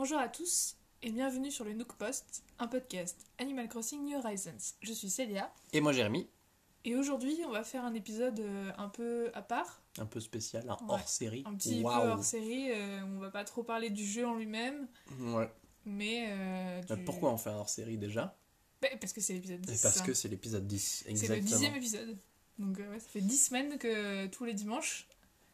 Bonjour à tous et bienvenue sur le Nook Post, un podcast Animal Crossing New Horizons. Je suis Célia Et moi Jérémy, et aujourd'hui on va faire un épisode euh, un peu à part, un peu spécial, un Ouais, hors série. un petit peu hors série. euh, on va pas trop parler du jeu en lui-même, Ouais. mais. euh, du- pourquoi on fait un hors série déjà? Bah, Parce que c'est l'épisode 10. Et Parce ça. que c'est l'épisode 10, c'est exactement. le dixième épisode. Donc euh, ouais, ça fait 10 semaines que tous les dimanches,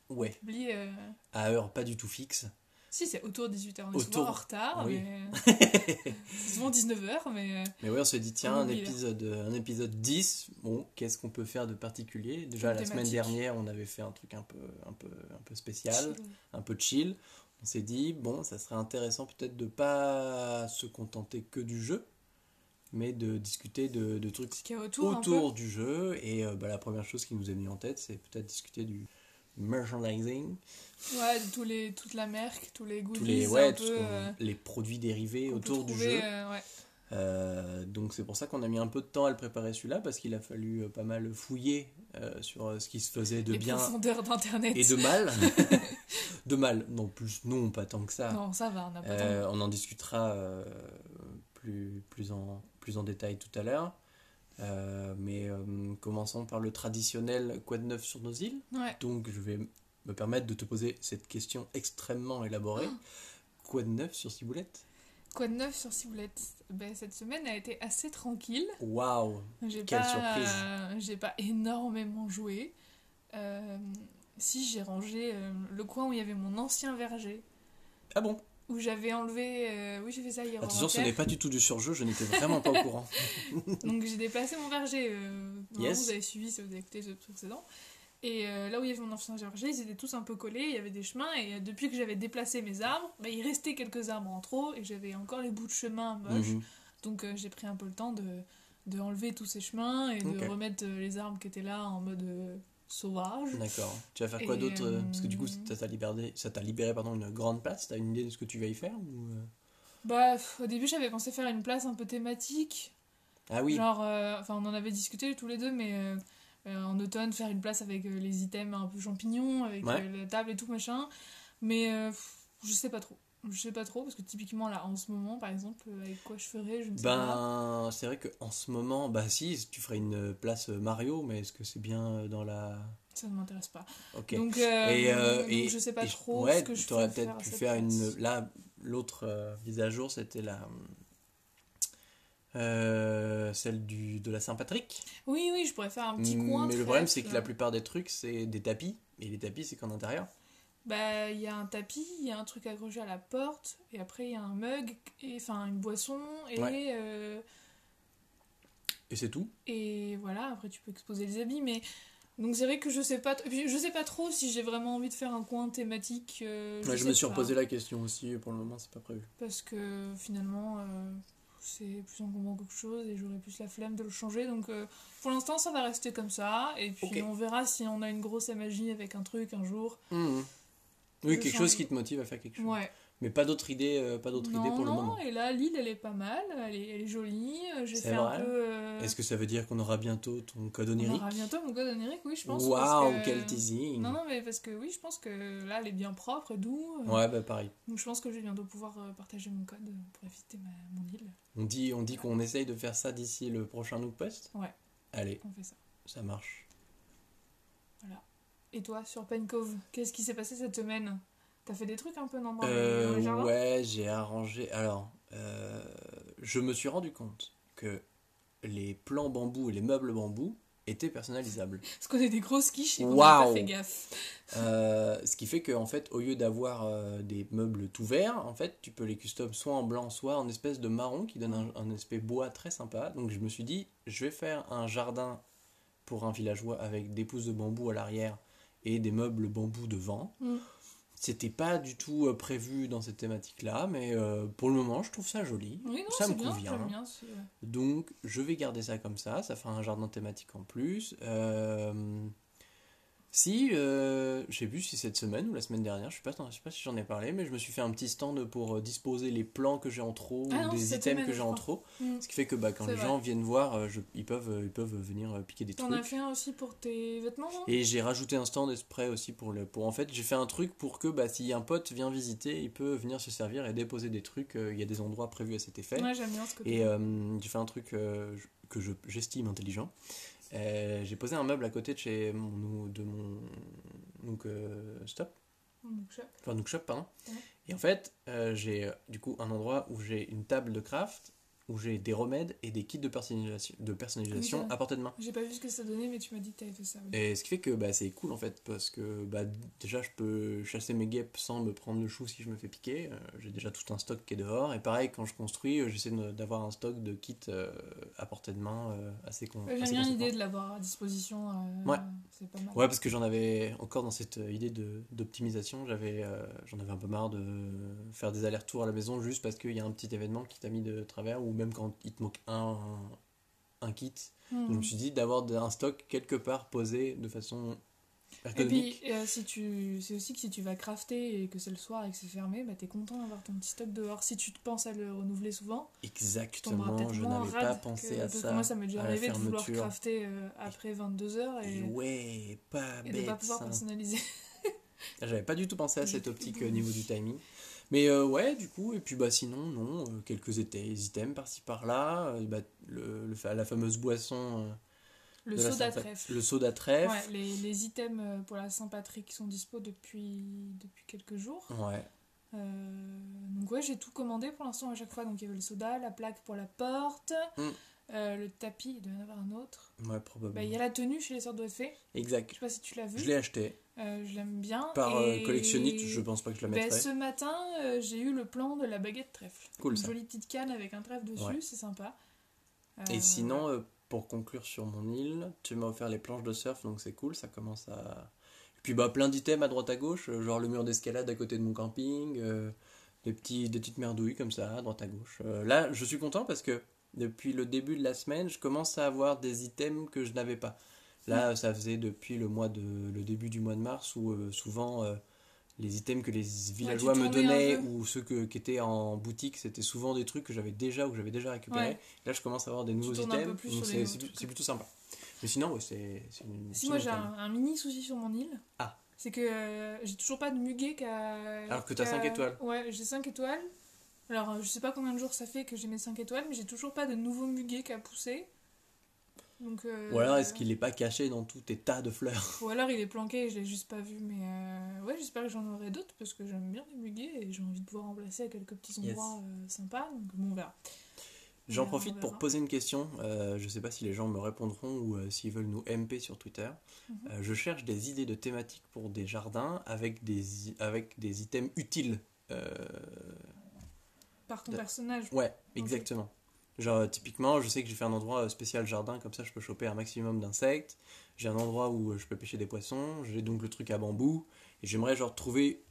Ouais, on publie. euh, à heure pas du tout fixe. Si, c'est autour de 18h. On est Autour- souvent en retard, oui. mais. c'est souvent 19h, mais. euh, Mais ouais, on se dit, tiens, On un épisode, un épisode 10, bon, qu'est-ce qu'on peut faire de particulier? Déjà, la semaine dernière, on avait fait un truc un peu, un peu, un peu spécial, chill. un peu chill. On s'est dit, bon, ça serait intéressant peut-être de pas se contenter que du jeu, mais de discuter de, de trucs autour du jeu. Et euh, bah, la première chose qui nous est venue en tête, c'est peut-être discuter du merchandising, Ouais, tous les, toute la merc, tous les goodies, tous les, ouais, tout euh, les produits dérivés autour du jeu. euh, ouais. Euh, donc c'est pour ça qu'on a mis un peu de temps à le préparer celui-là, parce qu'il a fallu pas mal fouiller sur ce qui se faisait de les bien d'internet. et de mal. de mal, non plus, non, pas tant que ça. Non, ça va, on n'a pas on en discutera plus, plus, en, plus en détail tout à l'heure. Euh, mais euh, commençons par le traditionnel quoi de neuf sur nos îles. Ouais. Donc je vais me permettre de te poser cette question extrêmement élaborée. Ah. Quoi de neuf sur Ciboulette? Quoi de neuf sur Ciboulette? Ben, Cette semaine a été assez tranquille. Waouh Quelle pas, surprise. euh, J'ai pas énormément joué. Euh, si, j'ai rangé le coin où il y avait mon ancien verger. Ah bon? Où j'avais enlevé. euh, oui, j'ai fait ça hier. Attention, ce avant-hier. n'est pas du tout du surjeu, je n'étais vraiment pas au courant. Donc j'ai déplacé mon verger. euh, Yes. Vous avez suivi si vous avez écouté ce précédent. Et euh, là où il y avait mon ancien verger, ils étaient tous un peu collés, il y avait des chemins, et depuis que j'avais déplacé mes arbres, bah, il restait quelques arbres en trop, et j'avais encore les bouts de chemin moches. Mhm. Donc j'ai pris un peu le temps de, de enlever tous ces chemins et de remettre les arbres qui étaient là en mode sauvage. D'accord. Tu vas faire quoi d'autre euh, Parce que du coup, euh, ça t'a libéré, ça t'a libéré pardon, une grande place. T'as une idée de ce que tu vas y faire ou, euh Bah, au début j'avais pensé faire une place un peu thématique. Ah oui. Genre, euh, enfin, on en avait discuté tous les deux, mais euh, en automne, faire une place avec les items un peu champignons, avec Ouais. la table et tout machin. Mais je sais pas trop. Je sais pas trop, parce que typiquement, là, en ce moment, par exemple, euh, avec quoi je ferais, je ne sais pas. Ben, c'est vrai qu'en ce moment, bah si, tu ferais une place Mario, mais est-ce que c'est bien euh, dans la. Ça ne m'intéresse pas. Ok. Donc, euh, et, euh, donc, et je sais pas et trop ouais, ce que je ferais peut-être pu faire une. place. Là, l'autre euh, mise à jour, c'était la. euh, celle du, de la Saint-Patrick. Oui, oui, je pourrais faire un petit coin. Mais le problème, c'est que la plupart des trucs, c'est des tapis. Et les tapis, c'est qu'en intérieur. Bah, il y a un tapis, il y a un truc accroché à la porte, et après il y a un mug, et enfin une boisson, et, Ouais. euh, Et c'est tout? et voilà, après tu peux exposer les habits, mais. Donc c'est vrai que je sais pas, je sais pas trop si j'ai vraiment envie de faire un coin thématique. euh, Ouais, je me suis pas. reposé la question aussi. Pour le moment, c'est pas prévu. Parce que finalement, euh, c'est plus encombrant qu'autre chose, et j'aurais plus la flemme de le changer, donc euh, pour l'instant ça va rester comme ça, et puis on verra si on a une grosse magie avec un truc un jour. Mhm. Oui, quelque chose qui te motive à faire quelque chose. Ouais. Mais pas d'autres idées, euh, pas d'autres idées Non, pour le non, moment. et là, l'île, elle est pas mal, elle est, elle est jolie. euh, J'ai C'est fait vrai un peu. euh, Est-ce que ça veut dire qu'on aura bientôt ton code on onirique aura bientôt mon code onirique, oui, je pense. Waouh, parce que- quel teasing Non, non, mais parce que oui, je pense que là, elle est bien propre et doux. euh, Ouais, bah pareil. Donc je pense que je vais bientôt pouvoir euh, partager mon code pour visiter ma, mon île. On dit, on dit qu'on essaye de faire ça d'ici le prochain Nook Post Ouais. Allez, On fait ça. ça marche. Et toi, sur Pen Cove, qu'est-ce qui s'est passé cette semaine? T'as fait des trucs un peu non, dans, les- Euh, dans les jardins? ouais, j'ai arrangé. Alors, euh, je me suis rendu compte que les plans bambou et les meubles bambou étaient personnalisables. Parce qu'on est des grosses quiches et qu'on pas fait gaffe. Euh, ce qui fait que en fait, au lieu d'avoir euh, des meubles tout verts, en fait, tu peux les custom soit en blanc, soit en espèce de marron qui donne un, un aspect bois très sympa. Donc je me suis dit, je vais faire un jardin pour un villageois avec des pousses de bambou à l'arrière et des meubles bambou devant. Mm. C'était pas du tout euh, prévu dans cette thématique-là, mais euh, pour le moment, je trouve ça joli. Oui, non, ça me bien, convient. bien. Donc, je vais garder ça comme ça. Ça fera un jardin thématique en plus. Euh, Si, euh, sais plus si cette semaine ou la semaine dernière, je sais pas, je sais pas si j'en ai parlé, mais je me suis fait un petit stand pour euh, disposer les plans que j'ai en trop Ah ou non, des items que j'ai en trop. Mm. Ce qui fait que bah, quand les vrai. gens viennent voir, euh, je- ils, peuvent, euh, ils peuvent venir piquer des T'en trucs. as fait un aussi pour tes vêtements, Et j'ai rajouté un stand exprès aussi pour le. Pour, en fait, j'ai fait un truc pour que bah, si un pote vient visiter, il peut venir se servir et déposer des trucs. Il y a des endroits prévus à cet effet. Ouais, j'aime bien ce côté. Et euh, j'ai fait un truc euh, que je- j'estime intelligent. Euh, j'ai posé un meuble à côté de chez mon, de mon Nook euh, Stop, shop. enfin Nook Shop, pardon. Ouais. Et en fait, euh, j'ai du coup un endroit où j'ai une table de craft, où j'ai des remèdes et des kits de personnalisation, de personnalisation Oui, c'est vrai. à portée de main. J'ai pas vu ce que ça donnait, mais tu m'as dit que t'avais fait ça. oui. Et ce qui fait que bah, c'est cool en fait, parce que bah, déjà je peux chasser mes guêpes sans me prendre le chou si je me fais piquer. Euh, j'ai déjà tout un stock qui est dehors. Et pareil, quand je construis, euh, j'essaie d'avoir un stock de kits euh, à portée de main euh, assez, con J'aime bien l'idée de l'avoir à disposition. Ouais. C'est pas mal. Ouais, parce que j'en avais encore dans cette idée de- d'optimisation, j'avais j'en avais un peu marre de faire des allers-retours à la maison juste parce qu'il y a un petit événement qui t'a mis de travers ou même quand il te manque un, un, kit. Mhm. Je me suis dit d'avoir un stock quelque part posé de façon Et ergonomique. puis, euh, si tu... c'est aussi que si tu vas crafter et que c'est le soir et que c'est fermé, bah, t'es content d'avoir ton petit stock dehors. Si tu te penses à le renouveler souvent, Exactement, je n'avais pas que- pensé à ça. moi, ça m'est déjà arrivé de vouloir crafter euh, après 22h Et et, ouais, pas et bête. de pas pouvoir ça. personnaliser. J'avais pas du tout pensé à cette optique au niveau du timing. Mais euh, ouais, du coup, et puis bah sinon, non, euh, quelques items par-ci par-là. euh, bah, le, la fameuse boisson. Le soda trèfle. Le soda trèfle. Ouais, les, les items pour la Saint-Patrick sont dispo depuis, depuis quelques jours. Ouais. Donc ouais, j'ai tout commandé pour l'instant à chaque fois. Donc il y avait le soda, la plaque pour la porte, Mm. le tapis, il doit y en avoir un autre. Ouais, probablement. Bah, il y a la tenue chez les sortes de fées. Je Exact. sais pas si tu l'as vue. Je l'ai acheté. Euh, je l'aime bien. Par euh, Et- collectionnite, je pense pas que je la Ben, mettrai. ce matin, euh, j'ai eu le plan de la baguette trèfle. Cool, Une ça. jolie petite canne avec un trèfle dessus, Ouais. c'est sympa. Et sinon, pour conclure sur mon île, tu m'as offert les planches de surf, donc c'est cool, ça commence à... Et puis bah plein d'items à droite à gauche, genre le mur d'escalade à côté de mon camping, des, petits, des petites merdouilles comme ça, à droite à gauche. Là, je suis content parce que depuis le début de la semaine, je commence à avoir des items que je n'avais pas. Là, ça faisait depuis le, mois de, le début du mois de mars où euh, souvent... euh, les items que les villageois me donnaient ou ceux que- qui étaient en boutique, c'était souvent des trucs que j'avais déjà ou que j'avais déjà récupérés. Ouais. Là, je commence à avoir des nouveaux items, donc c'est plutôt sympa. Mais sinon, ouais, c'est une. Si moi j'ai un, un mini souci sur mon île, Ah. c'est que euh, j'ai toujours pas de muguet qu'à. Alors que t'as qu'à- cinq étoiles. Ouais, j'ai 5 étoiles. Alors je sais pas combien de jours ça fait que j'ai mes 5 étoiles, mais j'ai toujours pas de nouveau muguet qu'à pousser. Donc, euh, Ou alors, est-ce qu'il n'est pas caché dans tous tes tas de fleurs Ou alors il est planqué et je l'ai juste pas vu. Mais euh, ouais, j'espère que j'en aurai d'autres parce que j'aime bien les muguets et j'ai envie de pouvoir remplacer à quelques petits endroits euh, sympas. Donc bon, on verra. On J'en profite pour poser une question. Euh, je sais pas si les gens me répondront ou euh, s'ils veulent nous MP sur Twitter. Mhm. Euh, je cherche des idées de thématiques pour des jardins avec des, avec des items utiles. Par ton de- personnage. Ouais, exactement. Genre, euh, typiquement, je sais que j'ai fait un endroit euh, spécial jardin, comme ça je peux choper un maximum d'insectes. J'ai un endroit où euh, je peux pêcher des poissons. J'ai donc le truc à bambou. Et j'aimerais, genre, trouver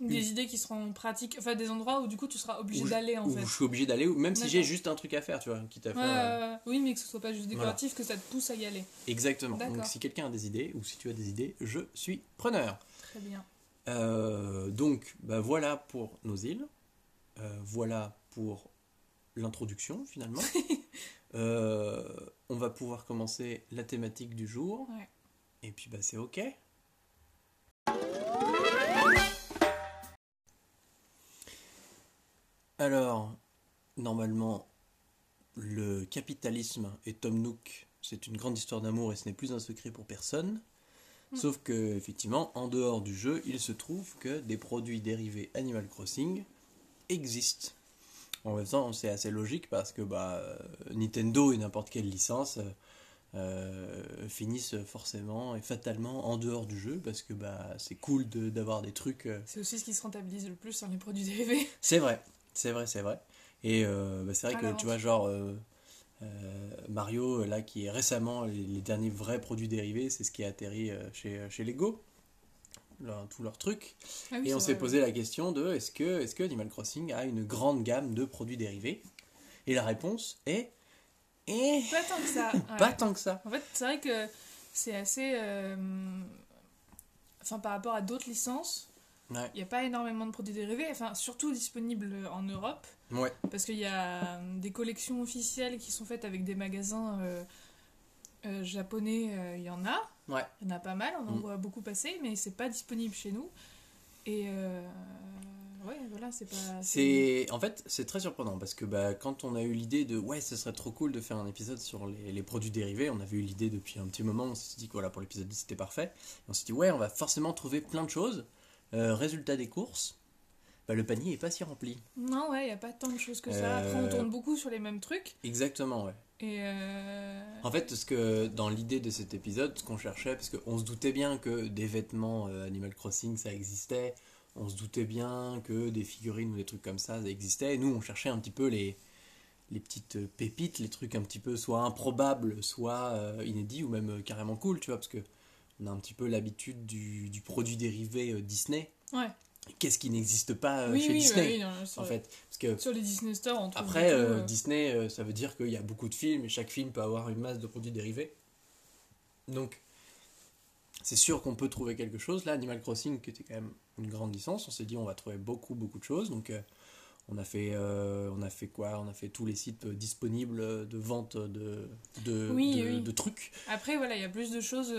Des idées qui seront pratiques. Enfin, des endroits où du coup tu seras obligé Où d'aller en où fait. je suis obligé d'aller, même si j'ai juste un truc à faire, tu vois, quitte à faire. euh, oui, mais que ce soit pas juste décoratif, que ça te pousse à y aller. Exactement. Donc, si quelqu'un a des idées, ou si tu as des idées, je suis preneur. Très bien. Euh, donc, bah, voilà pour nos îles. Euh, voilà pour l'introduction, finalement. Euh, on va pouvoir commencer la thématique du jour. Ouais. Et puis, bah, c'est OK. Alors, normalement, le capitalisme et Tom Nook, c'est une grande histoire d'amour et ce n'est plus un secret pour personne. Mm. Sauf que, effectivement, en dehors du jeu, il se trouve que des produits dérivés Animal Crossing existent. En même temps, c'est assez logique parce que bah, euh, Nintendo et n'importe quelle licence euh, euh, finissent forcément et fatalement en dehors du jeu parce que bah, c'est cool de- d'avoir des trucs. euh, C'est aussi ce qui se rentabilise le plus sur les produits dérivés. c'est vrai, c'est vrai, c'est vrai. Et euh, bah, c'est vrai que tu vois, genre Mario, là, qui est récemment les, les derniers vrais produits dérivés, c'est ce qui a atterri chez, chez Lego, leur, tout leur truc. Ah oui, Et on s'est posé la question de est-ce que, est que Animal Crossing a une grande gamme de produits dérivés? Et la réponse est eh, ouais. Pas tant que ça. ouais. pas tant que ça. En fait, c'est vrai que c'est assez. euh, enfin par rapport à d'autres licences, Ouais. il n'y a pas énormément de produits dérivés, enfin surtout disponibles en Europe, Ouais. parce qu'il y a euh, des collections officielles qui sont faites avec des magasins euh, euh, japonais, il y en a, Ouais. il y en a pas mal, on en Mm. voit beaucoup passer, mais c'est pas disponible chez nous. Et euh, ouais, voilà, c'est pas. C'est en fait c'est très surprenant parce que bah, quand on a eu l'idée de ouais ce serait trop cool de faire un épisode sur les, les produits dérivés, on avait eu l'idée depuis un petit moment, on s'est dit que voilà pour l'épisode 10 c'était parfait. Et on s'est dit ouais on va forcément trouver plein de choses. Euh, résultat des courses, bah, le panier est pas si rempli. Non, ouais, il n'y a pas tant de choses que ça. Après, on Euh, tourne beaucoup sur les mêmes trucs. Exactement ouais. Et. euh, En fait, ce que dans l'idée de cet épisode, ce qu'on cherchait, parce qu'on se doutait bien que des vêtements euh, Animal Crossing ça existait, on se doutait bien que des figurines ou des trucs comme ça ça existait, et nous on cherchait un petit peu les, les petites pépites, les trucs un petit peu soit improbables, soit euh, inédits, ou même carrément cool, tu vois, parce que on a un petit peu l'habitude du, du produit dérivé Disney. Ouais. Qu'est-ce qui n'existe pas oui, chez oui, Disney bah oui, non, en fait parce que sur les Disney Store, on trouve. après, euh, euh, Disney, euh, ça veut dire qu'il y a beaucoup de films et chaque film peut avoir une masse de produits dérivés. Donc, c'est sûr qu'on peut trouver quelque chose. Là, Animal Crossing, qui était quand même une grande licence, on s'est dit on va trouver beaucoup, beaucoup de choses. Donc, on a fait, euh, on a fait quoi? On a fait tous les sites disponibles de vente de, de, Oui, de, oui. de trucs. Après, voilà, il y a plus de choses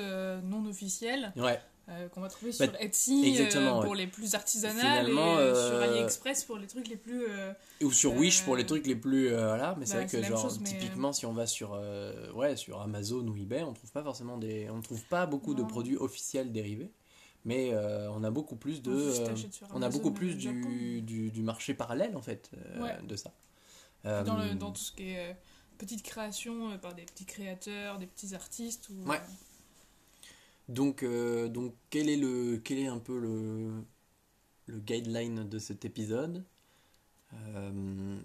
non officielles Ouais, euh, qu'on va trouver Bah, sur Etsy euh, ouais. pour les plus artisanales et euh, sur AliExpress pour les trucs les plus. ou sur Wish pour les trucs les plus voilà mais c'est bah, vrai que genre chose, mais, typiquement si on va sur ouais sur Amazon ou eBay on trouve pas forcément des on trouve pas beaucoup de produits officiels dérivés mais on a beaucoup plus de on a beaucoup plus du, du, du marché parallèle en fait Ouais. de ça Dans, le, dans tout ce qui est petite création par des petits créateurs, des petits artistes. Ou, Ouais. Donc euh, donc quel est le quel est un peu le le guideline de cet épisode? Euh,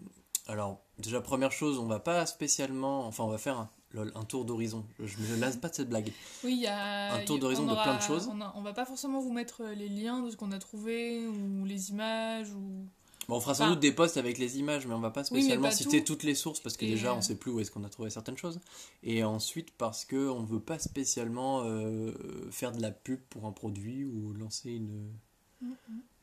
alors déjà première chose on va pas spécialement enfin on va faire un, lol, un tour d'horizon je, je me lasse pas de cette blague Oui, il y a. Un tour d'horizon on de plein de choses. On, a- on va pas forcément vous mettre euh, les liens de ce qu'on a trouvé ou les images ou. Bon, on fera sans Enfin- doute des posts avec les images, mais on va pas Oui, spécialement pas citer tout. toutes les sources parce que Et, déjà euh, on sait plus où est-ce qu'on a trouvé certaines choses. Et ensuite parce que on veut pas spécialement euh, faire de la pub pour un produit ou lancer une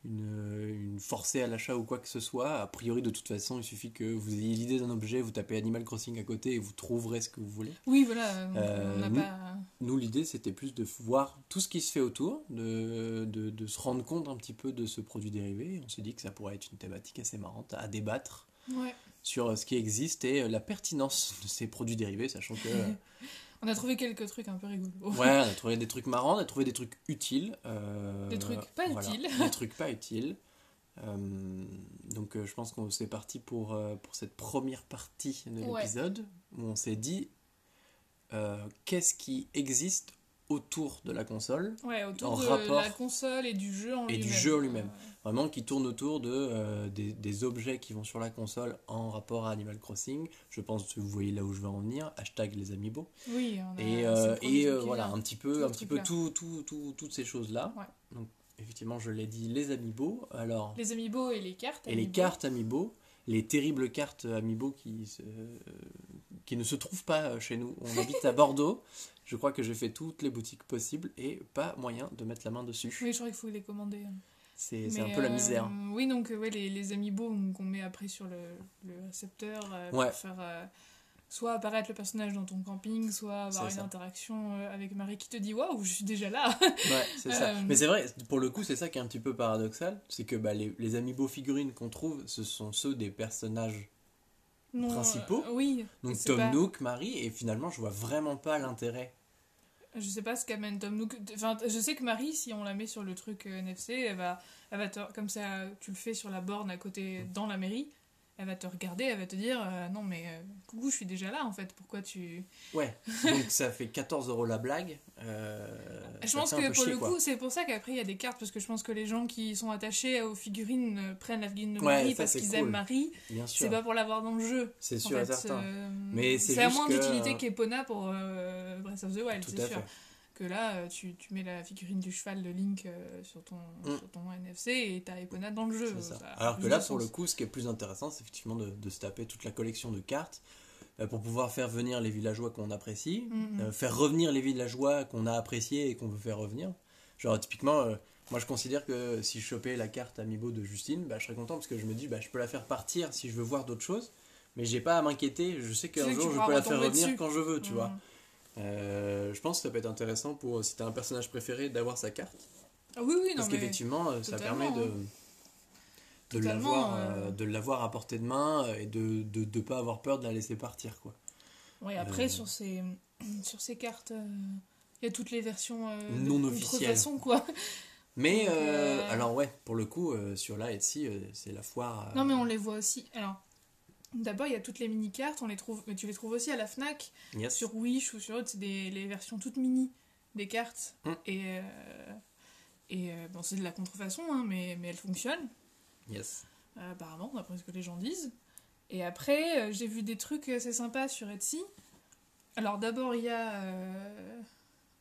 une, une forcée à l'achat ou quoi que ce soit. A priori, de toute façon, il suffit que vous ayez l'idée d'un objet, vous tapez Animal Crossing à côté et vous trouverez ce que vous voulez. Oui, voilà. Euh, on nous- pas. Nous, l'idée, c'était plus de voir tout ce qui se fait autour, de, de, de se rendre compte un petit peu de ce produit dérivé. On s'est dit que ça pourrait être une thématique assez marrante à débattre Ouais. sur euh, ce qui existe et euh, la pertinence de ces produits dérivés, sachant que euh, On a trouvé quelques trucs un peu rigolos. ouais, on a trouvé des trucs marrants, on a trouvé des trucs utiles, euh, Des trucs pas utiles. des trucs pas utiles. Euh, donc euh, je pense qu'on c'est parti pour pour cette première partie de Ouais. l'épisode où on s'est dit qu'est-ce qui existe autour de la console Ouais, autour En de rapport- la console et du jeu en Et du lui-même. jeu en lui-même. Euh, vraiment qui tourne autour de, euh, des, des objets qui vont sur la console en rapport à Animal Crossing. Je pense que vous voyez là où je veux en venir. Hashtag les amiibo. oui, on a Et, euh, et euh, voilà, là. un petit peu, Tout un petit peu tout, tout, tout- toutes ces choses-là. Ouais. Donc, effectivement, je l'ai dit, les amiibo. Alors, Les amiibo et les cartes. et les amiibo. cartes amiibo. Les terribles cartes amiibo qui, se- qui ne se trouvent pas chez nous. On habite à Bordeaux. Je crois que j'ai fait toutes les boutiques possibles et pas moyen de mettre la main dessus. Oui, je crois qu'il faut les commander. C'est un peu la euh, misère. Oui, donc euh, ouais, les, les amiibo qu'on met après sur le, le récepteur euh, Ouais. pour faire euh, soit apparaître le personnage dans ton camping, soit avoir une ça. interaction euh, avec Marie qui te dit Waouh, je suis déjà là Ouais, c'est ça. Euh, Mais c'est vrai, pour le coup, c'est ça qui est un petit peu paradoxal. C'est que bah, les, les amiibo figurines qu'on trouve, ce sont ceux des personnages. Non, Principaux euh, Oui. Donc Tom pas- Nook, Marie, et finalement, je vois vraiment pas l'intérêt. Je sais pas ce qu'amène Tom Nook. Enfin, je sais que Marie, si on la met sur le truc euh, NFC, elle va, elle va te, comme ça, tu le fais sur la borne à côté, dans la mairie, elle va te regarder, elle va te dire euh, Non, mais euh, coucou, je suis déjà là en fait, pourquoi tu. Ouais, donc ça fait 14 euros la blague. Euh, Je pense que pour chier, le coup, c'est pour ça qu'après il y a des cartes, parce que je pense que les gens qui sont attachés aux figurines euh, prennent la figurine de Marie parce qu'ils cool. aiment Marie, c'est pas pour l'avoir dans le jeu. c'est sûr fait, certain. Mais c'est à moins d'utilité qu'Epona pour Breath of the Wild, c'est sûr. fait. Que là, euh, tu, tu mets la figurine du cheval de Link euh, sur, ton, Mm. sur ton NFC et t'as Epona dans le jeu. Ça. Ça Alors que là, pour le coup, ce qui est plus intéressant, c'est effectivement de, de se taper toute la collection de cartes euh, pour pouvoir faire venir les villageois qu'on apprécie, Mm, mm. euh, faire revenir les villageois qu'on a appréciés et qu'on veut faire revenir. Genre, typiquement, moi je considère que si je chopais la carte Amiibo de Justine, bah, je serais content parce que je me dis, bah, je peux la faire partir si je veux voir d'autres choses, mais j'ai pas à m'inquiéter. Je sais qu'un que jour je peux la faire revenir dessus. quand je veux, tu Mm. vois. Euh, je pense que ça peut être intéressant pour si t'as un personnage préféré d'avoir sa carte. Ah oui, oui, non, Parce qu'effectivement, euh, ça permet de, hein. de l'avoir euh. euh, de l'avoir à portée de main euh, et de ne de, de pas avoir peur de la laisser partir. quoi. Oui, après, Euh. sur, ces, sur ces cartes, euh, il y a toutes les versions euh, Non officielles. contrefaçon, quoi. Mais Donc, euh, euh, alors ouais, pour le coup, euh, sur la Etsy, euh, c'est la foire. euh, Non, mais on les voit aussi. Alors, d'abord, il y a toutes les mini-cartes, on les trouve, mais tu les trouves aussi à la Fnac, yes. sur Wish ou sur autre, c'est des les versions toutes mini des cartes. Mm. Et, euh, et euh, bon, c'est de la contrefaçon, hein, mais, mais elles fonctionnent, yes. euh, apparemment, d'après ce que les gens disent. Et après, euh, j'ai vu des trucs assez sympas sur Etsy. Alors, d'abord, il y a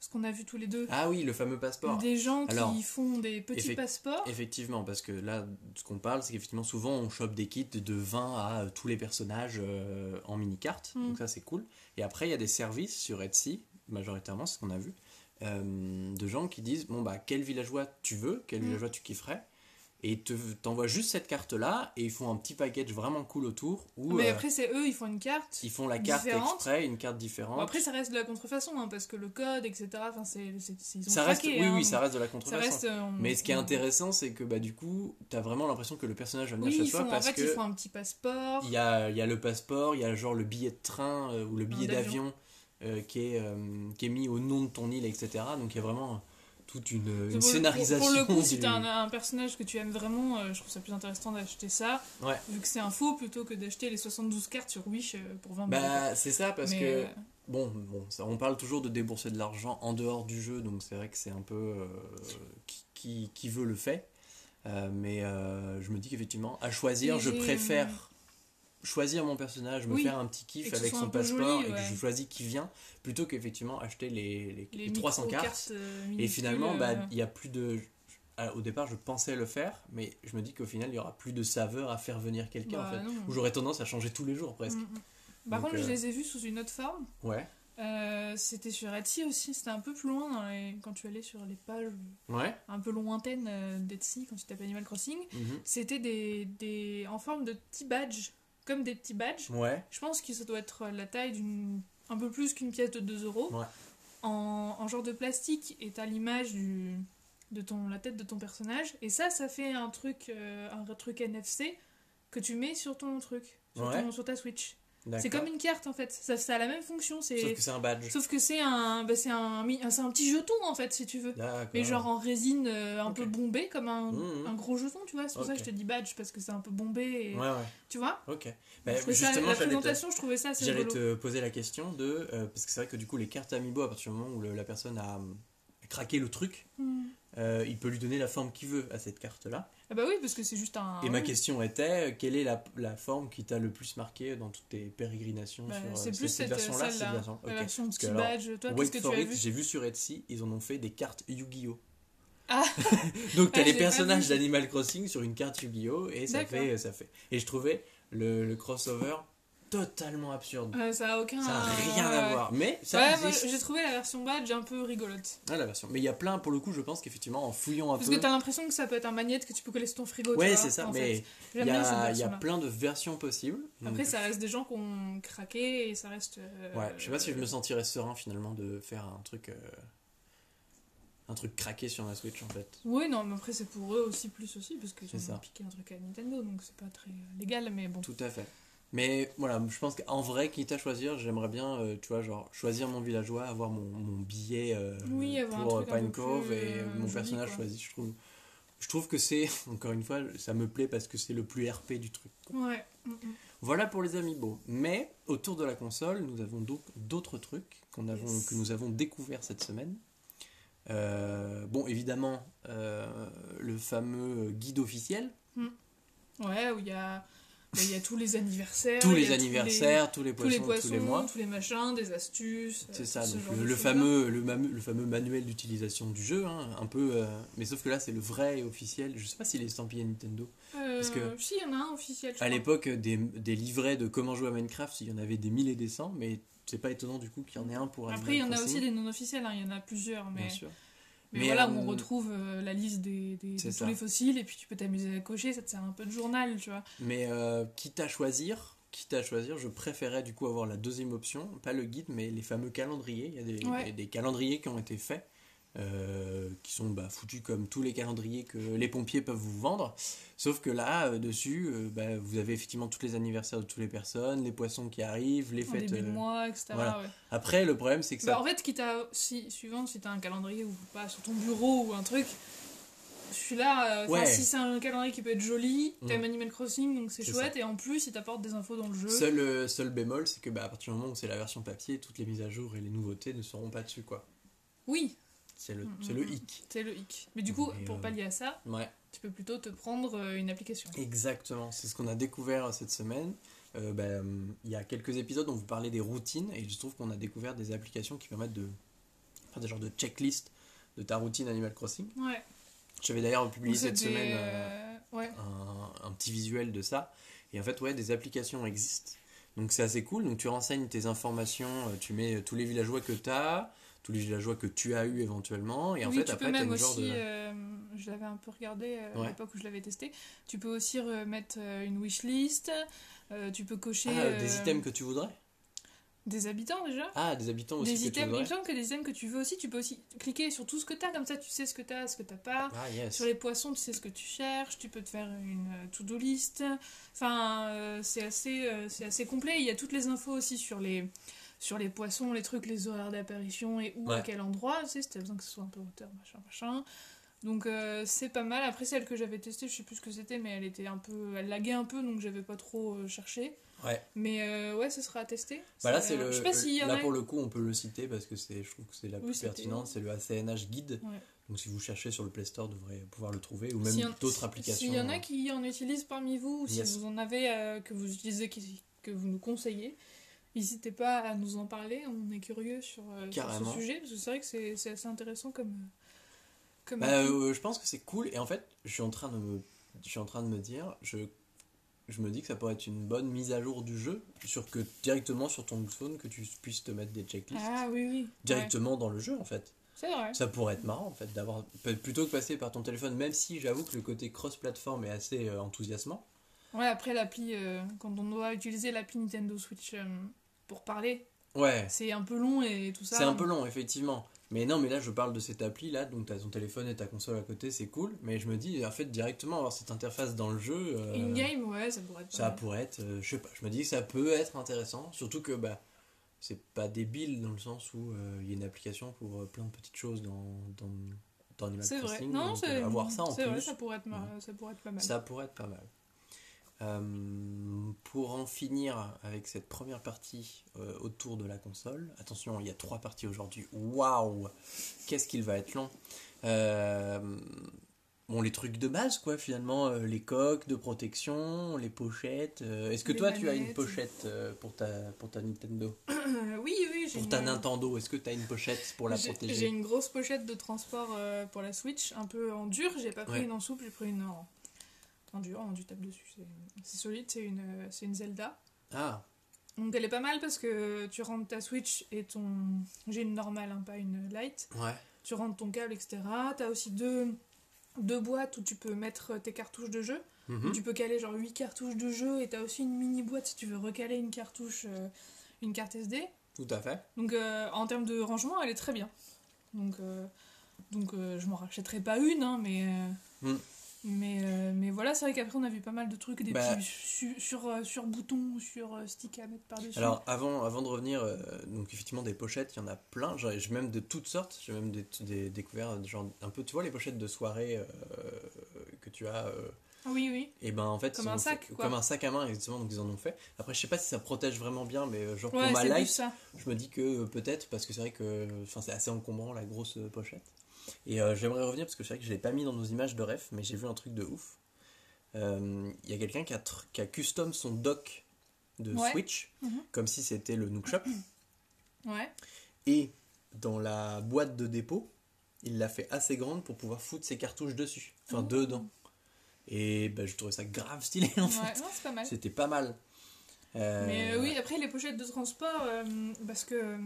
ce qu'on a vu tous les deux. Ah oui, le fameux passeport. Des gens Alors, qui font des petits passeports. Effectivement, parce que là, ce qu'on parle, c'est qu'effectivement, souvent, on chope des kits de 20 à euh, tous les personnages euh, en mini-carte. Mm. Donc ça, c'est cool. Et après, il y a des services sur Etsy, majoritairement, c'est ce qu'on a vu, euh, de gens qui disent, bon, bah, quel villageois tu veux, quel Mm. villageois tu kifferais, et t'envoient juste cette carte-là, et ils font un petit package vraiment cool autour, où mais euh, après, c'est eux, ils font une carte. ils font la carte différente. exprès, une carte différente. Bon, après, ça reste de la contrefaçon, hein, parce que le code, etc., enfin, c'est, ils ont ça reste, oui, hein, oui, ça reste de la contrefaçon. reste, euh, Mais ce qui est intéressant, c'est que bah, du coup, t'as vraiment l'impression que le personnage va venir Oui, font, en parce fait, que ils font un petit passeport. il y a, il y a le passeport, il y a genre le billet de train euh, ou le billet d'avion. qui, est, qui est mis au nom de ton île, etc. Donc il y a vraiment toute une, scénarisation. Pour, pour le coup, si t'as un, un personnage que tu aimes vraiment, euh, je trouve ça plus intéressant d'acheter ça, Ouais. vu que c'est un faux, plutôt que d'acheter les 72 cartes sur Wish euh, pour 20 balles. Bah, c'est ça parce Mais, que euh, bon, bon ça, on parle toujours de débourser de l'argent en dehors du jeu, donc c'est vrai que c'est un peu euh, qui, qui, qui veut le fait. Euh, mais euh, je me dis qu'effectivement, à choisir, Et je préfère choisir mon personnage, me Oui. faire un petit Et kiff avec son passeport joli, et que je choisis qui vient, plutôt qu'effectivement acheter les, les, les, les 300 micro-cartes, cartes. euh, Et finalement, bah, euh, il y a plus de. ah, Au départ, je pensais le faire, mais je me dis qu'au final, il y aura plus de saveur à faire venir quelqu'un bah, en fait. non. J'aurais tendance à changer tous les jours presque. Mm, mm. Par Donc, contre, je euh, les ai vus sous une autre forme. Ouais, Euh, c'était sur Etsy aussi, c'était un peu plus loin dans les- quand tu allais sur les pages ouais. un peu lointaines euh, d'Etsy quand tu tapais Animal Crossing. mhm. C'était des, des, en forme de petits badges, comme des petits badges. Ouais, Je pense que ça doit être la taille d'une. un peu plus qu'une pièce de 2 euros. Ouais. En, en genre de plastique, et t'as l'image du, de ton, la tête de ton personnage. Et ça, ça fait un truc, euh, un truc NFC que tu mets sur ton truc, sur, Ouais. ton- sur ta Switch. C'est comme une carte en fait, ça, ça a la même fonction. Sauf que c'est un badge. Sauf que c'est un, bah, c'est un, mi- c'est un petit jeton en fait, si tu veux. Mais genre en résine euh, un peu bombé, comme un, Mhm. un gros jeton, tu vois. C'est pour ça que je te dis badge, parce que c'est un peu bombé, et, Ouais, ouais. tu vois. Ok. Bah, trouvais ça- justement, la te, présentation, je trouvais ça assez j'allais te poser la question de. euh, parce que c'est vrai que du coup, les cartes Amiibo, à partir du moment où le- la personne a craqué le truc, Hmm. euh, il peut lui donner la forme qu'il veut à cette carte-là. Ah bah oui, parce que c'est juste un... Et ma question était, euh, quelle est la, la forme qui t'a le plus marqué dans toutes tes pérégrinations Bah, sur euh, c'est plus cette, version-là celle-là, cette version la Ok. version petit badge. Toi, qu'est-ce que tu for as it, vu j'ai vu sur Etsy, ils en ont fait des cartes Yu-Gi-Oh! Ah. Donc t'as Ah, les personnages d'Animal Crossing sur une carte Yu-Gi-Oh! et ça fait, ça fait. Et je trouvais le, le crossover totalement absurde. Euh, Ça a aucun... Ça n'a rien à voir. Mais ça Ouais, j'ai trouvé la version badge un peu rigolote. Ah, la version. Mais il y a plein, pour le coup, je pense qu'effectivement, en fouillant un Parce peu. que t'as l'impression que ça peut être un magnète que tu peux coller sur ton frigo. Ouais, c'est ça, en mais il y y a plein de versions possibles. Après, Donc, ça reste des gens qui ont craqué et ça reste. euh, Ouais, je sais pas si je me sentirais serein finalement de faire un truc. euh, un truc craqué sur ma Switch en fait. Oui, non, mais après, c'est pour eux aussi, plus aussi, parce qu'ils ont piqué un truc à Nintendo, donc c'est pas très euh, légal, mais bon. Tout à fait. Mais voilà, je pense qu'en vrai, quitte à choisir, j'aimerais bien, euh, tu vois, genre, choisir mon villageois, avoir mon, mon billet euh, Oui, avoir un pour un Pine Cove et euh, mon joli, personnage quoi. choisi. Je trouve, je trouve que c'est, encore une fois, ça me plaît parce que c'est le plus RP du truc. quoi. Ouais. mm, mm. Voilà pour les amiibo. Mais autour de la console, nous avons donc d'autres trucs qu'on avons, Yes. que nous avons découverts cette semaine. Euh, bon, évidemment, euh, le fameux guide officiel, Ouais, où il y a, il y a tous les anniversaires. tous les anniversaires, tous les tous les, poissons, tous les poissons, tous les mois. tous les machins, des astuces. C'est euh, ça, donc le, fameux, le, fameux manuel d'utilisation du jeu, hein, un peu, euh, mais sauf que là c'est le vrai et officiel. Je sais pas s'il est estampillé Nintendo. Euh, parce que- Si, il y en a un officiel. je À l'époque, des, des livrets de comment jouer à Minecraft, il y en avait des milliers et des cents, mais c'est pas étonnant du coup qu'il y en ait un pour Après, il y en a aussi des non officiels, hein, il y en a plusieurs, mais, Bien sûr. Mais voilà, euh, où on retrouve euh, la liste des, des- de tous les fossiles, et puis tu peux t'amuser à cocher, ça te sert un peu de journal, tu vois. Mais euh, quitte à choisir, quitte à choisir, je préférais du coup avoir la deuxième option, pas le guide, mais les fameux calendriers. Il y a des, Ouais. des- des calendriers qui ont été faits, euh, qui sont bah, foutus comme tous les calendriers que les pompiers peuvent vous vendre. Sauf que là, euh, dessus, euh, bah, vous avez effectivement tous les anniversaires de toutes les personnes, les poissons qui arrivent, les fêtes. début de mois, etc. voilà. ouais. Après, le problème, c'est que Bah, ça. en fait, quitte à, si, suivant si t'as un calendrier ou pas sur ton bureau ou un truc, je suis là. enfin, Ouais. Si c'est un calendrier qui peut être joli, t'aimes Mm. Animal Crossing, donc c'est chouette, et en plus, il t'apporte des infos dans le jeu. Seul, seul bémol, c'est que à partir du moment où c'est la version papier, toutes les mises à jour et les nouveautés ne seront pas dessus. quoi. Oui, C'est le, Mm, le mm. hic. c'est le hic. Mais du coup, Mais, pour euh, pallier à ça, Ouais. tu peux plutôt te prendre euh, une application. Exactement, c'est ce qu'on a découvert cette semaine. Euh, ben, il y a quelques épisodes, on vous parlait des routines et je trouve qu'on a découvert des applications qui permettent de faire des genres de checklist de ta routine Animal Crossing. Ouais. J'avais d'ailleurs publié cette des, semaine euh, euh, ouais. un, un petit visuel de ça. Et en fait, ouais, des applications existent. Donc c'est assez cool. Donc tu renseignes tes informations, euh, tu mets tous les villageois que tu as, tous les villageois que tu as eu éventuellement. Et en oui, fait, tu après, peux même une aussi, de. euh, je l'avais un peu regardé euh, à l'époque où je l'avais testé, tu peux aussi remettre euh, une wishlist, tu peux cocher Ah, des items que tu voudrais? des habitants déjà. Ah, des habitants aussi Des que tu items, il voudrais me semble que des items que tu veux aussi, tu peux aussi cliquer sur tout ce que tu as, comme ça tu sais ce que tu as, ce que tu pas. Ah, yes. Sur les poissons, tu sais ce que tu cherches, tu peux te faire une to-do list. Enfin, euh, c'est assez, euh, c'est assez complet. Il y a toutes les infos aussi sur les, sur les poissons, les trucs, les horaires d'apparition et où, à quel endroit. Tu sais, si t'as besoin que ce soit un peu hauteur, machin, machin. Donc euh, c'est pas mal. Après, celle que j'avais testée, je sais plus ce que c'était, mais elle était un peu. Elle laguait un peu, donc j'avais pas trop euh, cherché. Ouais. Mais euh, ouais, ce sera à tester. Bah là, c'est le, Je sais pas là a. pour le coup, on peut le citer parce que c'est, je trouve que c'est la Oui, plus c'était- pertinente. C'est le ACNH Guide. Ouais. Donc si vous cherchez sur le Play Store, vous devrez pouvoir le trouver ou même d'autres applications. S'il y en a qui en utilisent parmi vous, ou si vous en avez que vous utilisez, qui- que vous nous conseillez, n'hésitez pas à nous en parler. On est curieux sur, euh, sur ce sujet, parce que c'est vrai que c'est c'est assez intéressant comme. comme Bah, euh, je pense que c'est cool et en fait, je suis en train de me, je suis en train de me dire, je, je me dis que ça pourrait être une bonne mise à jour du jeu, sur que directement sur ton phone que tu puisses te mettre des checklists Ah oui, oui. ouais. directement dans le jeu en fait. C'est vrai. Ça pourrait être marrant en fait d'avoir plutôt que passer par ton téléphone, même si j'avoue que le côté cross-platform est assez euh, enthousiasmant. Ouais, après l'appli, euh, quand on doit utiliser l'appli Nintendo Switch euh, pour parler, Ouais, c'est un peu long et tout ça. c'est un peu long effectivement. Mais non, mais là je parle de cette appli là, donc t'as ton téléphone et ta console à côté, c'est cool. Mais je me dis en fait directement avoir cette interface dans le jeu. euh, In-game, ouais, ça pourrait être. Ça mal. pourrait être, euh, je sais pas, je me dis que ça peut être intéressant, surtout que bah c'est pas débile dans le sens où euh, il y a une application pour euh, plein de petites choses dans, dans, dans Animal C'est vrai. Crossing. Non, c'est. avoir ça en plus, vrai, ça pourrait être, mar- ça pourrait être pas mal. ça pourrait être pas mal. Euh, pour en finir avec cette première partie euh, autour de la console, attention, il y a trois parties aujourd'hui. Waouh Qu'est-ce qu'il va être long Euh, Bon, les trucs de base, quoi, finalement, les coques de protection, les pochettes. Est-ce que Les toi, tu as une pochette pour, ta, pour ta Nintendo? Oui, oui, j'ai Pour une- ta Nintendo, est-ce que tu as une pochette pour la J'ai- J'ai protéger une grosse pochette de transport pour la Switch, un peu en dur. J'ai pas pris Ouais. une en souple, j'ai pris une en, en dur, en du tape dessus. C'est- solide, c'est une, c'est une Zelda. Ah, Donc elle est pas mal parce que tu rentres ta Switch et ton. J'ai une normale, hein, pas une light. ouais. Tu rentres ton câble, etc. T'as aussi deux, deux boîtes où tu peux mettre tes cartouches de jeu. Mhm. Tu peux caler genre 8 cartouches de jeu et t'as aussi une mini boîte si tu veux recaler une cartouche, euh, une carte SD. Tout à fait. Donc euh, en termes de rangement, elle est très bien. Donc, euh, donc je m'en rachèterai pas une, hein, mais, euh, Mm. Mais, euh, mais voilà, c'est vrai qu'après on a vu pas mal de trucs, des Bah. su- sur, euh, sur boutons, sur euh, stick à mettre par-dessus. Alors avant, avant de revenir, euh, donc effectivement des pochettes, il y en a plein. J'ai même de toutes sortes. J'ai même des, des- découvert euh, genre un peu, tu vois les pochettes de soirée euh, que tu as. oui, oui. et ben en fait, Comme un sac, fait- quoi. comme un sac à main exactement. Donc ils en ont fait. Après, je sais pas si ça protège vraiment bien, mais genre Ouais, pour ma life, je me dis que peut-être parce que c'est vrai que, c'est assez encombrant la grosse pochette. Et euh, j'aimerais revenir parce que c'est vrai que je l'ai pas mis dans nos images de ref, mais j'ai vu un truc de ouf. Euh, Il y a quelqu'un qui a, tr- qui a custom son dock de Ouais. Switch, Mhm. comme si c'était le Nook Shop. Ouais. Et dans la boîte de dépôt, il l'a fait assez grande pour pouvoir foutre ses cartouches dessus, enfin Oh. dedans. Et bah, je trouvais ça grave stylé en ouais. fait. C'est pas mal. C'était pas mal. Euh, Mais euh, oui, après les pochettes de transport, euh, parce que euh,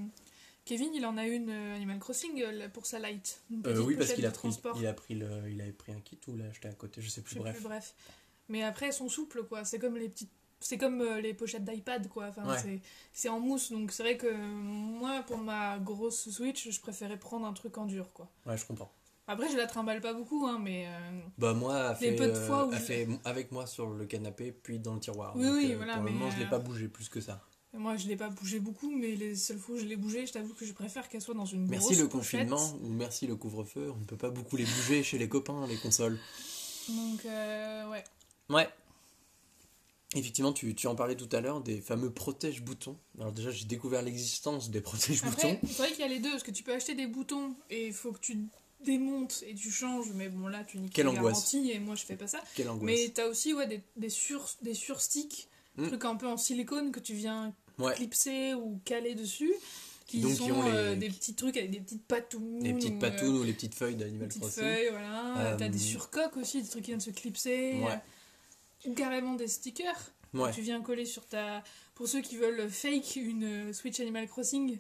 Kevin, il en a une euh, Animal Crossing euh, pour sa light. Euh, oui, parce pochette qu'il a pris, il a pris le, il avait pris un kit ou l'a acheté à côté, je sais Je plus. sais bref. plus, bref. Mais après, elles sont souples, quoi. C'est comme les petites. C'est comme les pochettes d'iPad, quoi. Enfin, Ouais. c'est- en mousse, donc c'est vrai que moi, pour ma grosse Switch, je préférais prendre un truc en dur, quoi. Ouais, je comprends. Après, je la trimballe pas beaucoup, hein, mais. euh, Bah moi, Les fait, peu de fois où elle je- fait avec moi sur le canapé, puis dans le tiroir. Oui, Donc, oui, euh, voilà, Pour le mais, moment, je l'ai pas bougé plus que ça. Moi, je l'ai pas bougé beaucoup, mais les seules fois où je l'ai bougé, je t'avoue que je préfère qu'elle soit dans une Merci grosse le pochette. confinement ou merci le couvre-feu. On ne peut pas beaucoup les bouger chez les copains, les consoles. Donc, euh, ouais. Ouais. Effectivement, tu, tu en parlais tout à l'heure des fameux protège-boutons. Alors déjà, j'ai découvert l'existence des protège-boutons. C'est vrai qu'il y a les deux, parce que tu peux acheter des boutons et il faut que tu démontes et tu changes, mais bon, là, tu niques Quelle la angoisse. garantie et moi, je fais pas ça. Quelle angoisse. Mais t'as aussi ouais, des, des, sur, des sursticks, Mm. trucs un peu en silicone que tu viens Ouais. clipser ou caler dessus, qui Donc, sont qui ont les- euh, des petits trucs avec des petites patounes. Les petites ou, euh, patounes ou les petites feuilles des d'Animal petites Crossing. feuilles, voilà. Euh, T'as des surcoques aussi, des trucs qui viennent se clipser. Ou carrément des stickers. que Ouais. Tu viens coller sur ta. Pour ceux qui veulent fake une Switch Animal Crossing,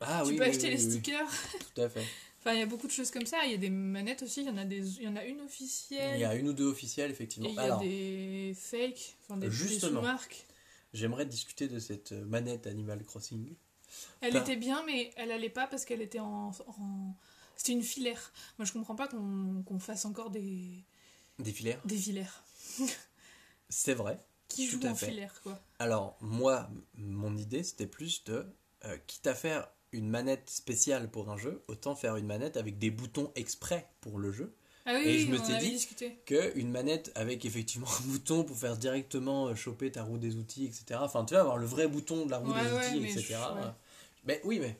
Ah tu oui, peux oui, acheter oui, les stickers. Tout à fait. Enfin, il y a beaucoup de choses comme ça. Il y a des manettes aussi. Il y en a, des... il y en a une officielle. Il y a une ou deux officielles, Et effectivement. il y a Alors, des fakes, enfin des, des Justement. sous-marques. j'aimerais discuter de cette manette Animal Crossing. Elle était bien, mais elle allait pas parce qu'elle était en. en- C'était une filaire. Moi, je comprends pas qu'on qu'on fasse encore des, Des filaires des filaires. C'est vrai. Qui à en fait. filaire, quoi. Alors, moi, mon idée, c'était plus de, euh, quitte à faire une manette spéciale pour un jeu, autant faire une manette avec des boutons exprès pour le jeu, Ah oui, Et oui, je me avait dit- discuté. que une manette avec effectivement un bouton pour faire directement euh, choper ta roue des outils, etc. Enfin, tu vas avoir le vrai bouton de la roue Ouais, des ouais, outils, mais etc. je- ouais. Mais oui, mais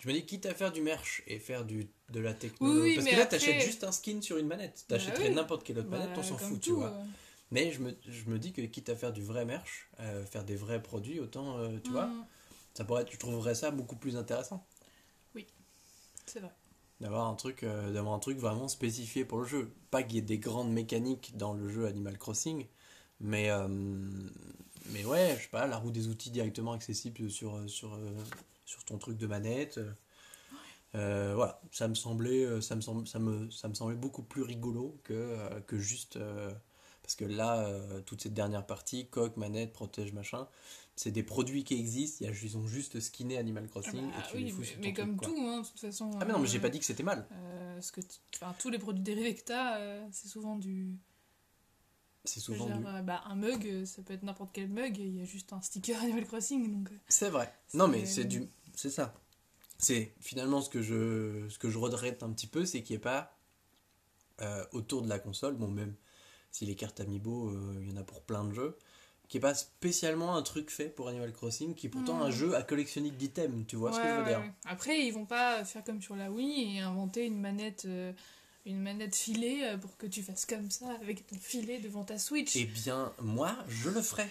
je me dis, quitte à faire du merch et faire du, de la techno, Oui, parce que là, après- t'achètes juste un skin sur une manette. T'achèterais oui. n'importe quelle autre Bah, manette, on s'en fout, tu vois. euh. Mais je me, je me dis que quitte à faire du vrai merch, euh, faire des vrais produits, autant, euh, tu vois, Mm, ça pourrait, tu trouverais ça beaucoup plus intéressant. C'est vrai. D'avoir un truc, euh, d'avoir un truc vraiment spécifié pour le jeu. Pas qu'il y ait des grandes mécaniques dans le jeu Animal Crossing, mais euh, mais ouais, je sais pas, la roue des outils directement accessible sur euh, sur euh, sur ton truc de manette. euh, voilà, ça me semblait, ça me semble, ça me, ça me semblait beaucoup plus rigolo que que juste euh, parce que là, euh, toute cette dernière partie, coque, manette, protège, machin, c'est des produits qui existent. Ils ont juste skinné Animal Ah Crossing bah et tu oui, les fous mais, sur ton mais truc, comme quoi. tout, hein, de toute façon. Ah mais non, mais euh, j'ai pas dit que c'était mal. euh, ce que enfin, tous les produits dérivés que t'as, euh, c'est souvent du. C'est souvent dire, du. euh, bah, un mug, euh, ça peut être n'importe quel mug, il y a juste un sticker Animal Crossing. Donc, euh, C'est vrai. Non, mais C'est- c'est du, c'est ça. C'est finalement ce que je, ce que je regrette un petit peu, c'est qu'il n'y ait pas euh, autour de la console, bon même si les cartes Amiibo, euh, il y en a pour plein de jeux, qu'il n'y ait pas spécialement un truc fait pour Animal Crossing, qui est pourtant un jeu à collectionner d'items. Tu vois ce que je veux ouais, dire ouais. Après, ils vont pas faire comme sur la Wii et inventer une manette. euh, une manette filet euh, pour que tu fasses comme ça avec ton filet devant ta Switch. Eh bien, moi, je le ferais.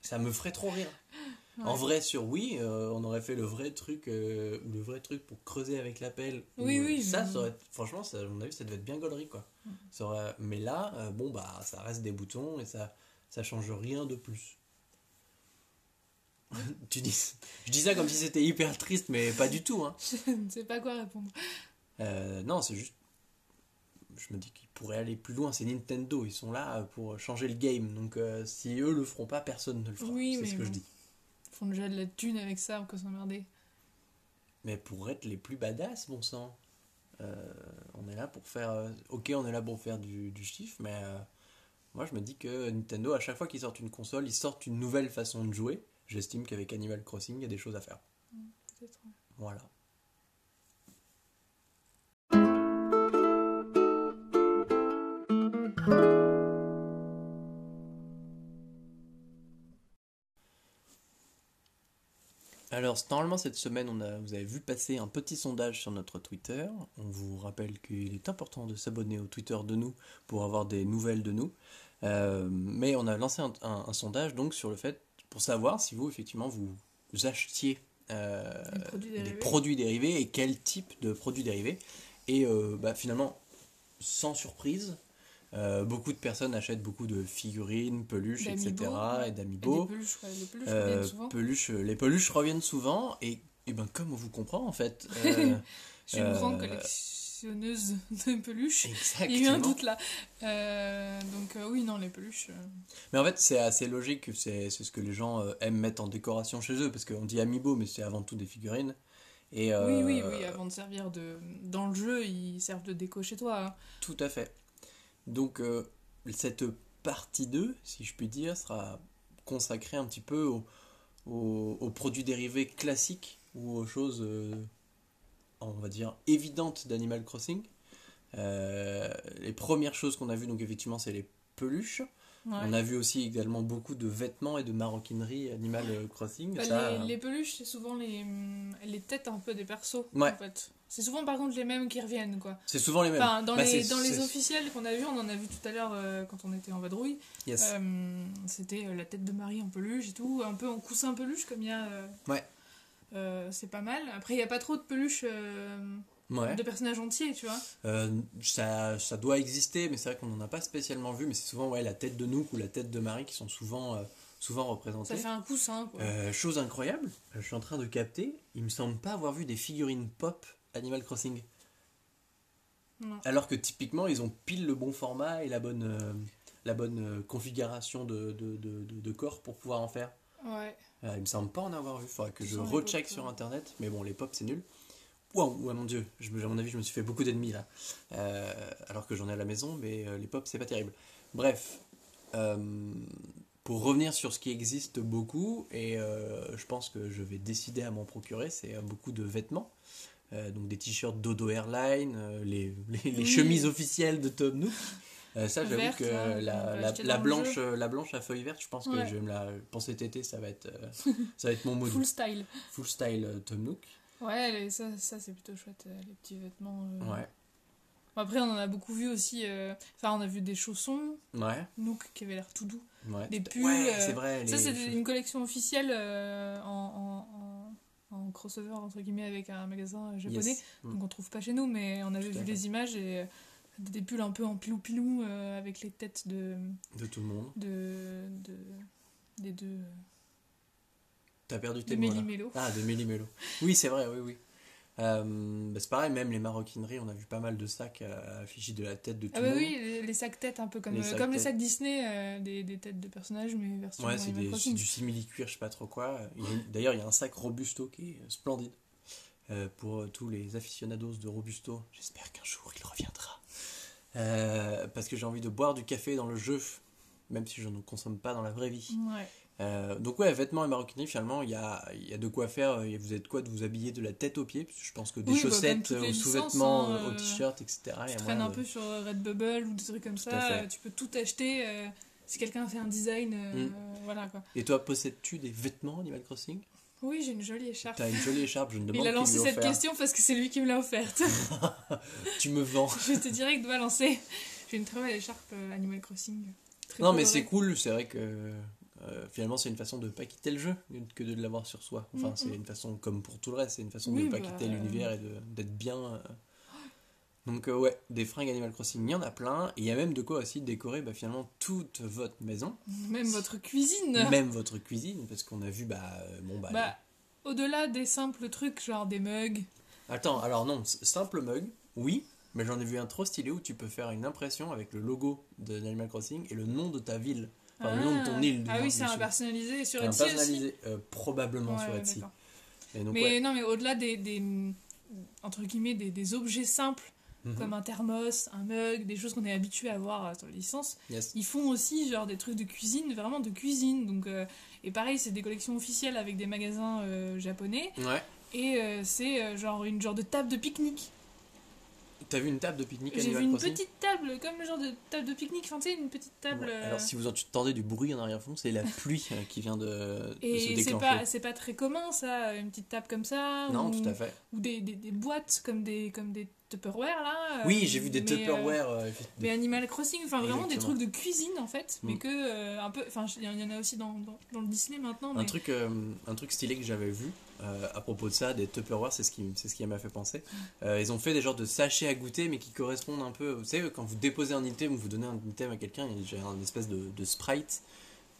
ça me ferait trop rire. En vrai, sur Wii, euh, on aurait fait le vrai truc, euh, ou le vrai truc pour creuser avec la pelle. Oui, Ou, euh, oui, Ça, aurait, franchement, ça, à mon avis, ça devait être bien gaulerie, quoi. Mm. Ça aurait- mais là, euh, bon, bah, ça reste des boutons et ça, ça change rien de plus. tu dis, je dis ça comme si c'était hyper triste, mais pas du tout, hein. Je ne sais pas quoi répondre. Non, c'est juste. Je me dis qu'ils pourraient aller plus loin. C'est Nintendo, ils sont là pour changer le game. Donc, si eux le feront pas, personne ne le fera. Oui, c'est ce que je dis. Font déjà de la thune avec ça, on peut s'emmerder. Mais pour être les plus badass, bon sang. Euh, on est là pour faire. euh, ok, on est là pour faire du, du chiffre, mais euh, moi je me dis que Nintendo, à chaque fois qu'ils sortent une console, ils sortent une nouvelle façon de jouer. J'estime qu'avec Animal Crossing, il y a des choses à faire. Peut-être. Voilà. Alors, normalement, cette semaine, on a, vous avez vu passer un petit sondage sur notre Twitter. On vous rappelle qu'il est important de s'abonner au Twitter de nous pour avoir des nouvelles de nous. Euh, mais on a lancé un, un- un sondage donc sur le fait, pour savoir si vous, effectivement, vous achetiez euh, Des produits des dérivés. produits dérivés et quel type de produits dérivés. Et euh, bah, finalement, sans surprise, euh, beaucoup de personnes achètent beaucoup de figurines, peluches, etc. Et d'amiibo. peluches, ouais, les peluches Euh, reviennent souvent. peluches, les peluches reviennent souvent et Et ben comme on vous comprend en fait. euh, Je suis une Euh, grande collectionneuse de peluches. Il y a eu un exactement. doute là. Donc oui, non, les peluches. Mais en fait, c'est assez logique que c'est ce que les gens aiment mettre en décoration chez eux, parce qu'on dit amiibo, mais c'est avant tout des figurines. Et, Oui, oui, oui, avant de servir de... Dans le jeu, ils servent de déco chez toi. hein. Tout à fait. Donc, euh, cette partie 2, si je puis dire, sera consacrée un petit peu aux, produits dérivés classiques ou aux choses, euh, on va dire, évidentes d'Animal Crossing. Euh, les premières choses qu'on a vues, donc effectivement, c'est les peluches. Ouais. On a vu aussi également beaucoup de vêtements et de maroquinerie Animal Crossing. Bah, Ça, les, les peluches, c'est souvent les, les têtes un peu des persos. Ouais. En fait. C'est souvent par contre les mêmes qui reviennent. quoi. C'est souvent les mêmes. Enfin, dans, Bah, les, dans les officiels qu'on a vus, on en a vu tout à l'heure euh, quand on était en vadrouille. Yes. Euh, C'était euh, la tête de Marie en peluche et tout, un peu en coussin peluche comme il y a. euh, Ouais. euh, c'est pas mal. Après, il n'y a pas trop de peluches euh, Ouais. de personnages entiers, tu vois. Euh, ça, ça doit exister, mais c'est vrai qu'on n'en a pas spécialement vu. Mais c'est souvent ouais, la tête de Nook ou la tête de Marie qui sont souvent, euh, souvent représentées. Ça fait un coussin, quoi. Euh, chose incroyable, je suis en train de capter, il me semble pas avoir vu des figurines pop Animal Crossing. Non. Alors que typiquement, ils ont pile le bon format et la bonne, la bonne configuration de, de, de- corps pour pouvoir en faire. Ouais. Euh, il me semble pas en avoir vu, faudra que je recheck sur internet, mais bon, les pop c'est nul. Waouh, ouais, mon dieu, je, à mon avis, je me suis fait beaucoup d'ennemis là. Euh, alors que j'en ai à la maison, mais euh, les pop c'est pas terrible. Bref, euh, pour revenir sur ce qui existe beaucoup, et je pense que je vais décider à m'en procurer, c'est beaucoup de vêtements. Donc des t-shirts Dodo Airline, les, les, les Oui. chemises officielles de Tom Nook. Ça, j'avoue que là, on la, la, blanche, la blanche à feuilles vertes, je pense que je vais me la. Pour cet été, ça va être, ça va être mon mode. Full style. Full style Tom Nook. Ouais, les- ça, ça c'est plutôt chouette, euh, les petits vêtements. euh. Ouais. Bon, Après, on en a beaucoup vu aussi. euh, Enfin, on a vu des chaussons, Ouais. Nook qui avait l'air tout doux. ouais. Des pulls, Ouais, euh, c'est vrai. Ça, c'est une collection officielle euh, en, en, en, en crossover, entre guillemets, avec un magasin japonais. Yes. Mm. Donc on trouve pas chez nous, mais on avait Tout vu les images et euh, des pulls un peu en pilou-pilou euh, avec les têtes de, De tout le monde. de, de des deux euh, T'as perdu tes mots. Méli-Mélo. Ah, de Méli-Mélo. Oui, c'est vrai, oui, oui. Euh, bah, c'est pareil, même les maroquineries, on a vu pas mal de sacs euh, affichés de la tête de tout Ah le bah monde. oui, les, les sacs têtes un peu comme Les euh, sacs comme les sacs Disney, euh, des, des têtes de personnages, mais version Ouais, c'est du simili-cuir, je sais pas trop quoi. D'ailleurs, il y a un sac Robusto qui est splendide. Euh, pour tous les aficionados de Robusto, j'espère qu'un jour il reviendra. Parce que j'ai envie de boire du café dans le jeu, même si je ne consomme pas dans la vraie vie. Ouais. Euh, donc ouais, vêtements et maroquinerie, finalement, il y a, il y a de quoi faire. Et vous êtes quoi de vous habiller de la tête aux pieds Parce que je pense que des Oui, bah, chaussettes euh, aux licences, sous-vêtements, hein, euh, aux euh, t-shirts, etc. Tu traînes un de- peu sur Redbubble ou des trucs comme ça, euh, tu peux tout acheter. euh, si quelqu'un fait un design, euh, Mm. voilà quoi. Et toi, possèdes-tu des vêtements Animal Crossing? Oui, j'ai une jolie écharpe. T'as une jolie écharpe, je ne demande Il a lancé cette offert. question parce que c'est lui qui me l'a offerte. Tu me vends. J'étais direct balancer. J'ai une très belle écharpe euh, Animal Crossing. Très Non, mais c'est cool, c'est vrai que euh, finalement, c'est une façon de ne pas quitter le jeu que de l'avoir sur soi. Enfin, Mm, c'est une façon, comme pour tout le reste, c'est une façon Oui, de ne pas bah, quitter l'univers et d'être bien. euh. Donc, euh, ouais, des fringues Animal Crossing, il y en a plein. Et il y a même de quoi aussi décorer bah, finalement toute votre maison, Même votre cuisine. même votre cuisine, parce qu'on a vu, bah, euh, bon, bah. Bah, au-delà des simples trucs, genre des mugs. Attends, alors non, simple mug, oui, mais j'en ai vu un trop stylé où tu peux faire une impression avec le logo de Animal Crossing et le nom de ta ville. Enfin, le nom de ton île. du Ah moins, oui, c'est un personnalisé sur Un Etsy aussi. personnalisé, euh, probablement Ouais, sur Etsy. d'accord. Et donc, mais ouais. non, mais au-delà des, des entre guillemets des, des objets simples Mhm. comme un thermos, un mug, des choses qu'on est habitué à voir euh, sur les licences, Yes. ils font aussi genre des trucs de cuisine, vraiment de cuisine. Donc euh, et pareil, c'est des collections officielles avec des magasins euh, japonais Ouais. et c'est genre une genre de table de pique-nique. T'as vu une table de pique-nique J'ai vu une Crossing petite table comme le genre de table de pique-nique, enfin tu sais une petite table. Ouais. euh, Alors, si vous entendez du bruit en arrière-fond, c'est la pluie euh, qui vient de, de se Et c'est déclencher. pas, c'est pas très commun ça, une petite table comme ça. Non, ou, tout à fait. Ou des, des, des boîtes comme des, comme des Tupperware là. Oui, euh, j'ai vu des mais, Tupperware. euh, mais Animal Crossing, enfin vraiment des trucs de cuisine en fait, mais Mm. que un peu, enfin il y en a aussi dans, dans, dans le Disney maintenant. Mais... Un truc, un truc stylé que j'avais vu euh, à propos de ça, des Tupperware, c'est ce qui, c'est ce qui m'a fait penser. Euh, ils ont fait des genres de sachets à goûter, mais qui correspondent un peu. Vous savez, quand vous déposez un item ou vous donnez un item à quelqu'un, il y a une espèce de, de sprite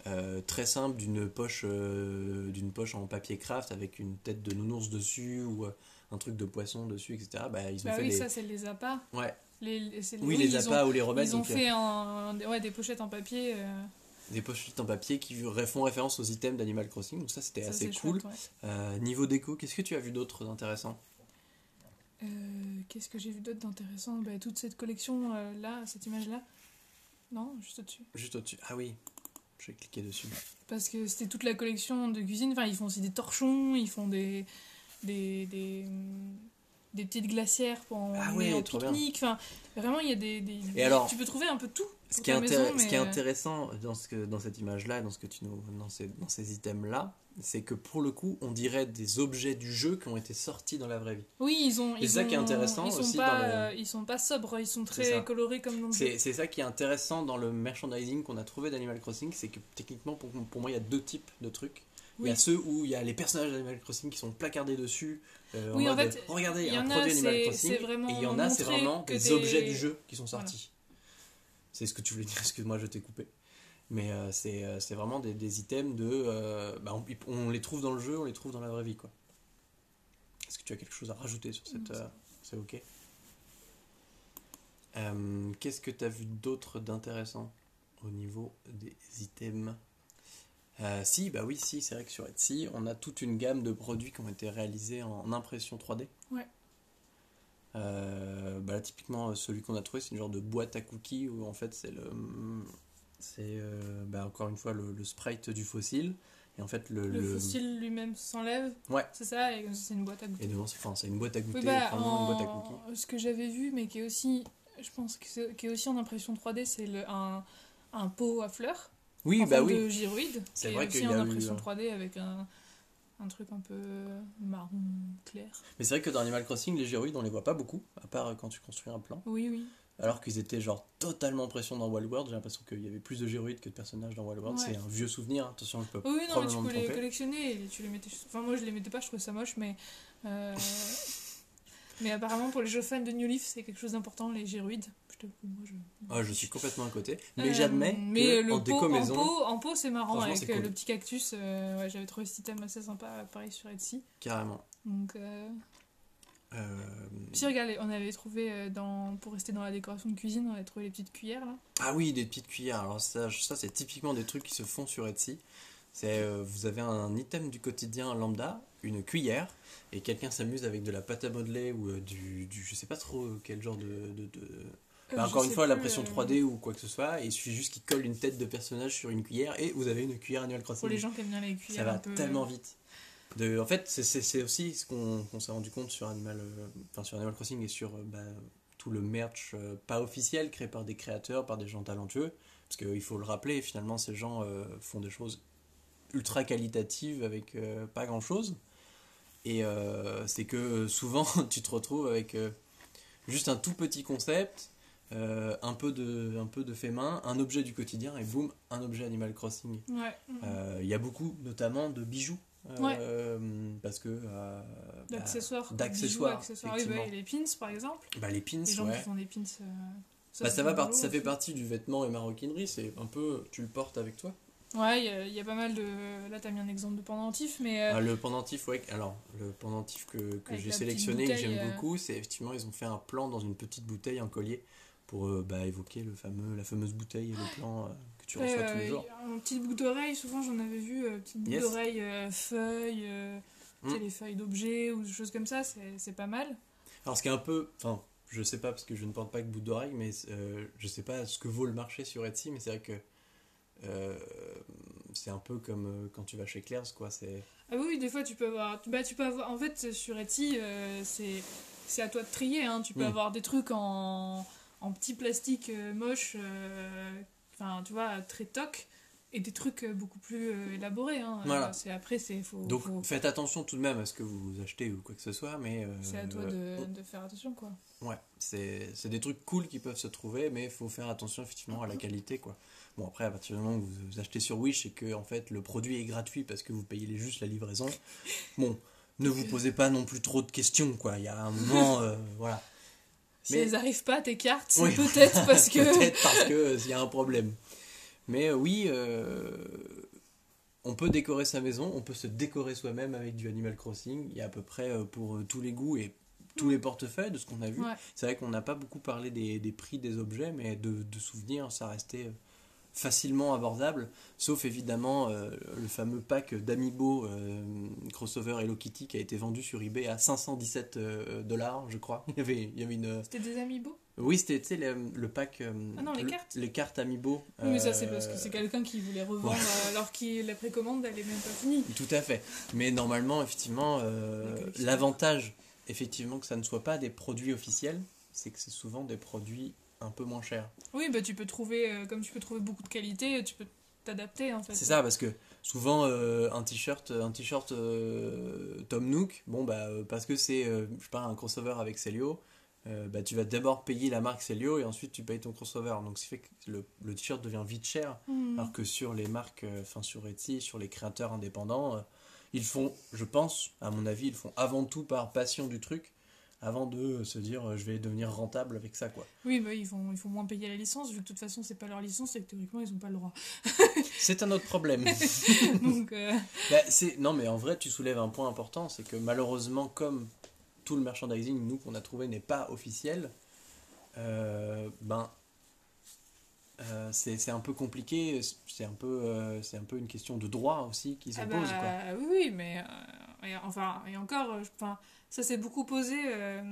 euh, très simple d'une poche, d'une poche en papier craft avec une tête de nounours dessus ou un truc de poisson dessus, etc. Bah, ils ont Bah fait oui, les... ça, c'est les appâts. Ouais. Les, Oui, les appâts ont, ou les remèdes. Ils ont donc, fait un, ouais, des pochettes en papier. Des pochettes en papier qui font référence aux items d'Animal Crossing. Donc ça, c'était assez cool. chouette, ouais. Euh, niveau déco, qu'est-ce que tu as vu d'autre d'intéressant? Euh, Qu'est-ce que j'ai vu d'autre d'intéressant? Bah, Toute cette collection euh, là, cette image là. Non, juste au-dessus. Juste au-dessus. Ah oui, j'ai cliqué dessus. Parce que c'était toute la collection de cuisine. Enfin, ils font aussi des torchons, ils font des. des, des, des petites glacières pour en, Ah ouais, en pique-nique. Enfin, vraiment, il y a des. des- Et alors, tu peux trouver un peu tout. Ce qui, est ce qui euh, intéressant dans, ce que, dans cette image-là, dans, ce que tu nous, dans ces, dans ces items-là, c'est que pour le coup, on dirait des objets du jeu qui ont été sortis dans la vraie vie. Oui, ils ont. Ils ça qui est intéressant ils sont aussi pas, dans le- euh, Ils sont pas sobres, ils sont C'est très colorés comme dans. C'est c'est ça qui est intéressant dans le merchandising qu'on a trouvé d'Animal Crossing, c'est que techniquement, pour, pour moi, il y a deux types de trucs. Il y a ceux où il y a les personnages d'Animal Crossing qui sont placardés dessus. Euh, Oui, en fait, regardez, il y un a, produit Animal Crossing. et il y en a, c'est vraiment des des- objets du jeu qui sont Voilà. sortis. C'est ce que tu voulais dire, excuse-moi, je t'ai coupé. Mais euh, c'est euh, vraiment des, des items de. euh, bah, on, on les trouve dans le jeu, on les trouve dans la vraie vie. quoi. Est-ce que tu as quelque chose à rajouter sur cette. Euh, c'est ok. Qu'est-ce que tu as vu d'autre d'intéressant au niveau des items? Euh, Si, bah oui, si, c'est vrai que sur Etsy, on a toute une gamme de produits qui ont été réalisés en impression 3D. Ouais. Euh, bah là, typiquement, celui qu'on a trouvé, c'est une genre de boîte à cookies où en fait, c'est le. C'est euh, bah, encore une fois le, le sprite du fossile. Et en fait, le. Le, le- fossile lui-même s'enlève. Ouais. C'est ça, et c'est une boîte à goûter. Et devant, c'est enfin, c'est une boîte à goûter, Oui, bah, vraiment une boîte à en- cookies. Ce que j'avais vu, mais qui est aussi, je pense que qui est aussi en impression 3D, c'est le- un, un pot à fleurs Oui, en bah forme oui. de gyroïde. C'est vrai qu'il y a eu, impression euh, 3D avec un, un truc un peu marron clair. Mais c'est vrai que dans Animal Crossing, les gyroïdes, on les voit pas beaucoup, à part quand tu construis un plan. Oui, oui. Alors qu'ils étaient genre totalement impressionnants dans Wild World. J'ai l'impression qu'il y avait plus de gyroïdes que de personnages dans Wild World. Ouais. C'est un vieux souvenir, attention, je peux Oui, non, mais tu peux les tromper. collectionner et tu les mettais. Enfin, moi je les mettais pas, je trouvais ça moche, mais. euh, mais apparemment, pour les jeux fans de New Leaf, c'est quelque chose d'important, les gyroïdes. Je moi. Ah, je suis complètement à côté. Mais Euh, j'admets mais que le en pot, déco en pot, en pot, c'est marrant avec euh, cool. le petit cactus. euh, ouais, J'avais trouvé cet item assez sympa, pareil sur Etsy. carrément. Donc, euh, Euh, puis regarde, on avait trouvé dans, pour rester dans la décoration de cuisine, on avait trouvé les petites cuillères là. Ah oui, des petites cuillères. Alors ça, ça c'est typiquement des trucs qui se font sur Etsy. C'est euh, vous avez un item du quotidien lambda, une cuillère, et quelqu'un s'amuse avec de la pâte à modeler ou euh, du, du je sais pas trop quel genre de, de, de- Euh, Bah, encore une fois, plus, l'impression euh, 3D ou quoi que ce soit, et il suffit juste qu'il colle une tête de personnage sur une cuillère et vous avez une cuillère Animal Crossing. Pour les gens qui aiment bien les cuillères. ça va peu, tellement euh, vite. De, en fait, c'est- c'est c'est aussi ce qu'on qu'on s'est rendu compte sur Animal, euh, enfin, sur Animal Crossing et sur euh, bah, tout le merch euh, pas officiel créé par des créateurs, par des gens talentueux. Parce qu'il faut le rappeler, finalement, ces gens euh, font des choses ultra qualitatives avec euh, pas grand chose. Et euh, c'est que euh, souvent, tu te retrouves avec juste un tout petit concept, un, peu de, un peu de fait main, un objet du quotidien, et boum, un objet Animal Crossing. Ouais. Il y a beaucoup, notamment, de bijoux. euh, Parce que. euh, bah, D'accessoires. d'accessoires. Oui, bah, les pins par exemple. bah, les pins, Les gens ouais. qui font des pins. euh, Bah, ça, va part- ça fait partie du vêtement et maroquinerie, c'est un peu. Tu le portes avec toi. Ouais, il y a- il y, a pas mal de. Là, t'as mis un exemple de pendentif, mais. euh, Ah, le pendentif, ouais. Alors, le pendentif que, que j'ai sélectionné et petite que j'aime euh. beaucoup, c'est effectivement, ils ont fait un plan dans une petite bouteille, un collier, pour euh, bah, évoquer le fameux, la fameuse bouteille et le plan que tu reçois tous les jours. Un petit bout d'oreille, souvent j'en avais vu, petite bout Yes. d'oreille, euh, feuilles, euh, tu sais, Mm. les feuilles d'objets ou des choses comme ça, c'est c'est pas mal. Alors, ce qui est un peu. Enfin, je sais pas parce que je ne porte pas que bout d'oreille, mais je sais pas ce que vaut le marché sur Etsy, mais c'est vrai que. Euh, c'est un peu comme euh, quand tu vas chez Claire's, quoi. C'est. Ah oui, des fois tu peux avoir. Bah, tu peux avoir... En fait, sur Etsy, euh, c'est c'est à toi de trier. Hein. Tu peux Mm. avoir des trucs en, en petit plastique moche, enfin, tu vois, très toc, et des trucs euh, beaucoup plus euh, élaborés. Hein. Voilà. Euh, c'est après, c'est faut, Donc, faut- faites attention tout de même à ce que vous achetez ou quoi que ce soit, mais. euh, c'est à toi de, de faire attention, quoi. Ouais, c'est c'est des trucs cool qui peuvent se trouver, mais il faut faire attention effectivement à la qualité, quoi. Bon, après, à partir du moment où vous achetez sur Wish et que en fait le produit est gratuit parce que vous payez juste la livraison, bon, ne vous posez pas non plus trop de questions, quoi. Il y a un moment, euh, voilà. Si Mais- elles arrivent pas, tes cartes, Oui. peut-être parce que. Peut-être parce que euh, il y a un problème. Mais euh, oui, euh, on peut décorer sa maison, on peut se décorer soi-même avec du Animal Crossing. Il y a à peu près euh, pour tous les goûts et tous les portefeuilles de ce qu'on a vu. Ouais. C'est vrai qu'on n'a pas beaucoup parlé des, des prix des objets, mais de, de souvenirs, ça restait facilement abordable. Sauf évidemment euh, le fameux pack d'Amiibo euh, crossover Hello Kitty qui a été vendu sur eBay à 517 euh, dollars, je crois. Il y avait, il y avait une. C'était des amiibo? Oui, c'était le, le pack. euh, Ah non, les le- cartes. Les cartes Amiibo. Oui, mais ça, c'est parce que c'est quelqu'un qui voulait revendre ouais. alors que la précommande, elle est même pas finie. Tout à fait. Mais normalement, effectivement, l'avantage, effectivement, que ça ne soit pas des produits officiels, c'est que c'est souvent des produits un peu moins chers. Oui, bah tu peux trouver, euh, comme tu peux trouver beaucoup de qualité, tu peux t'adapter en fait. C'est ça, parce que souvent, euh, un t-shirt, un t-shirt euh, Tom Nook, bon, bah, euh, parce que c'est, euh, je sais pas, un crossover avec Celio, euh, bah, tu vas d'abord payer la marque Celio et ensuite tu payes ton crossover. Donc, ce qui fait que le, le t-shirt devient vite cher. Hmm. Alors que sur les marques, euh, enfin sur Etsy, sur les créateurs indépendants, euh, ils font, je pense, à mon avis, ils font avant tout par passion du truc, avant de se dire euh, je vais devenir rentable avec ça quoi. Oui, bah ils vont, ils font moins payer la licence, vu que de toute façon, c'est pas leur licence et que théoriquement, ils ont pas le droit. C'est un autre problème. Donc, euh, Bah, non mais en vrai tu soulèves un point important, c'est que malheureusement comme tout le merchandising nous qu'on a trouvé n'est pas officiel, euh, ben euh, c'est un peu compliqué, c'est un peu euh, un peu une question de droit aussi qui ah s'impose quoi. bah, oui, oui, mais euh, et enfin, et encore, enfin, ça s'est beaucoup posé euh,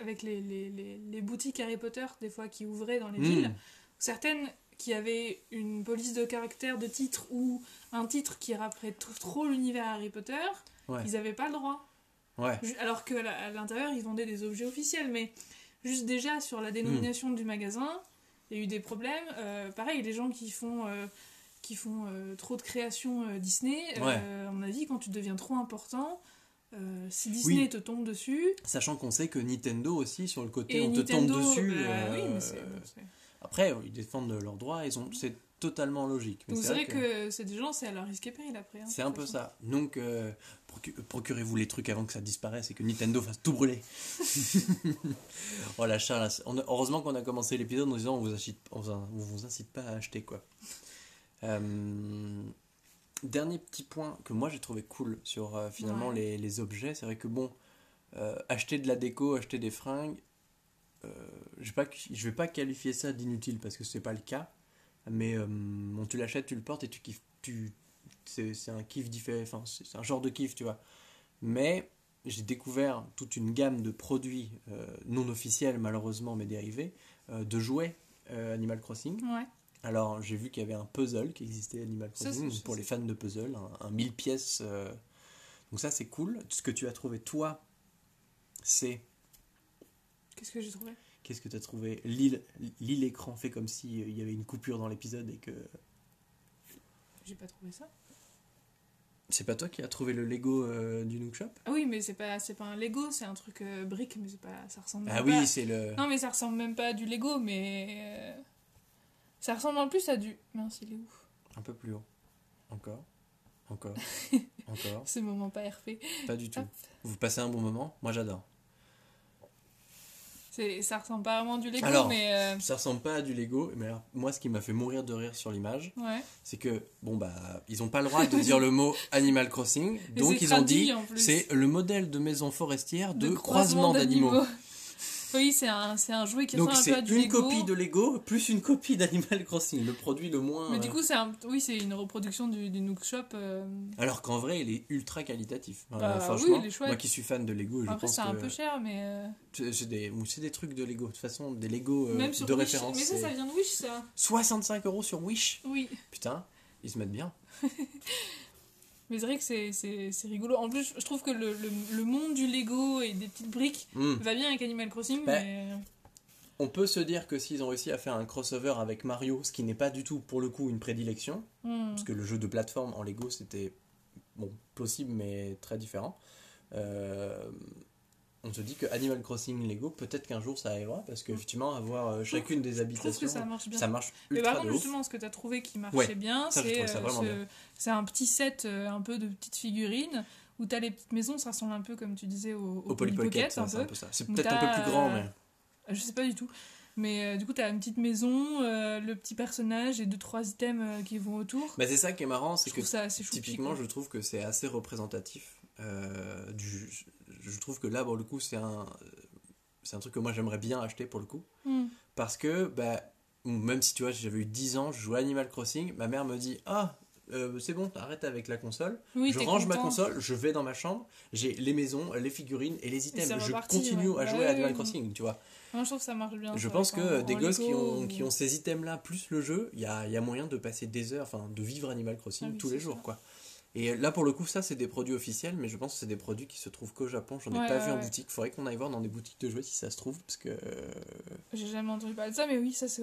avec les, les, les, les boutiques Harry Potter, des fois, qui ouvraient dans les Hmm. villes. Certaines qui avaient une police de caractère de titre ou un titre qui rappelait trop l'univers Harry Potter, Ouais. ils n'avaient pas le droit. Ouais. Alors qu'à l'intérieur, ils vendaient des objets officiels, mais juste déjà sur la dénomination Hmm. du magasin, il y a eu des problèmes. Euh, pareil, les gens qui font, euh, qui font euh, trop de créations Disney, Ouais. à mon avis, quand tu deviens trop important, euh, si Disney Oui. te tombe dessus, Sachant qu'on sait que Nintendo aussi, sur le côté, et on te tombe dessus. bah, euh, oui, mais c'est- c'est- Après, ils défendent leurs droits, ils ont, c'est totalement logique. Mais Donc c'est vrai que, c'est des gens, c'est à leur risque et péril après. hein, c'est un peu ça. Donc, euh, procu- procurez-vous les trucs avant que ça disparaisse et que Nintendo fasse tout brûler. oh la. On a- heureusement qu'on a commencé l'épisode en disant on vous incite, on vous, on vous incite pas à acheter quoi. Euh, dernier petit point que moi j'ai trouvé cool sur euh, finalement Ouais. les, les objets, c'est vrai que bon, euh, acheter de la déco, acheter des fringues, euh, je vais pas, je vais pas qualifier ça d'inutile parce que c'est pas le cas, mais bon, tu l'achètes, tu le portes et tu kiffes, tu, c'est un kiff différent, enfin c'est c'est un genre de kiff, tu vois. Mais j'ai découvert toute une gamme de produits non officiels malheureusement mais dérivés de jouets Animal Crossing. Ouais. Alors, j'ai vu qu'il y avait un puzzle qui existait Animal Ça, Crossing pour les fans de puzzle, un, un 1000 pièces. euh, Donc ça, c'est cool. Ce que tu as trouvé, toi, c'est... Qu'est-ce que j'ai trouvé? Qu'est-ce que tu as trouvé? L'île écran fait comme si euh, il y avait une coupure dans l'épisode et que... J'ai pas trouvé ça. C'est pas toi qui as trouvé le Lego euh, du Nook Shop? Ah oui, mais c'est pas, c'est pas un Lego, c'est un truc euh, brique, mais c'est pas, ça ressemble Ah même oui, c'est le... Non, mais ça ressemble même pas à du Lego, mais. Ça ressemble en plus à du. Mince, il est où Un peu plus haut. Encore. Encore. Encore. Ce moment pas RP. Pas du tout. Hop. Vous passez un bon moment Moi, j'adore. Ça ressemble pas vraiment à du Lego, Alors. mais. euh, Ça ressemble pas à du Lego, mais alors, moi, ce qui m'a fait mourir de rire sur l'image, Ouais. c'est que bon bah ils ont pas le droit de dire le mot Animal Crossing, donc ils ont dit c'est le modèle de maison forestière de, croisement d'animaux. Oui, c'est un, c'est un jouet qui Donc ressemble un peu à du une Lego. copie de Lego plus une copie d'Animal Crossing, le produit le moins. Mais du euh, coup, c'est un... oui, c'est une reproduction du, du Nook Shop. euh, Alors qu'en vrai il est ultra qualitatif. Euh, Bah, franchement, oui, il est chouette. moi qui suis fan de Lego, je Après, pense c'est un que peu cher, mais. euh, c'est c'est des c'est des trucs de Lego. De toute façon des Lego euh, Même sur de Wish. référence. Mais ça, c'est ça vient de Wish, ça. 65 euros sur Wish. Oui. Putain, ils se mettent bien. Mais c'est vrai que c'est, rigolo. En plus, je trouve que le, le, le monde du Lego et des petites briques Hmm. va bien avec Animal Crossing, Bah, mais. On peut se dire que s'ils ont réussi à faire un crossover avec Mario, ce qui n'est pas du tout pour le coup une prédilection, hmm. parce que le jeu de plateforme en Lego c'était bon possible mais très différent. Euh, on se dit que Animal Crossing Lego peut-être qu'un jour ça arrivera parce qu'effectivement avoir euh, chacune des habitations que ça marche bien. ça marche Mais ultra par de contre, ouf. justement, ce que tu as trouvé qui marchait Ouais, bien, c'est, euh, ce- bien. c'est un petit set euh, un peu de petites figurines où tu as les petites maisons, ça ressemble un peu, comme tu disais, au, au Au Pocket, c'est peut-être un peu plus grand mais Je sais pas du tout. Mais euh, du coup, t'as une petite maison, euh, le petit personnage et deux, trois items euh, qui vont autour. Bah, c'est ça qui est marrant, c'est que ça typiquement, je trouve que c'est assez représentatif. du, je trouve que là, pour le coup, c'est un, c'est un truc que moi j'aimerais bien acheter pour le coup. Hmm. Parce que, bah, même si tu vois, j'avais eu 10 ans, je jouais à Animal Crossing, ma mère me dit Ah, euh, c'est bon, arrête avec la console. Oui, je range ma console, je vais dans ma chambre, j'ai les maisons, les figurines et les items. Je continue ouais. à jouer Ouais, à Animal Crossing, tu vois. Moi, je trouve que ça marche bien. Je pense en- que des gosses qui ont, ou- qui ont ces items-là, plus le jeu, il y a, il y a moyen de passer des heures, enfin de vivre Animal Crossing Ah tous les jours, ça. quoi. Et là, pour le coup, ça, c'est des produits officiels, mais je pense que c'est des produits qui se trouvent qu'au Japon. J'en ai Ouais, pas ouais, vu en ouais. boutique. Faudrait qu'on aille voir dans des boutiques de jouets si ça se trouve, parce que. euh, J'ai jamais entendu parler de ça, mais oui, ça c'est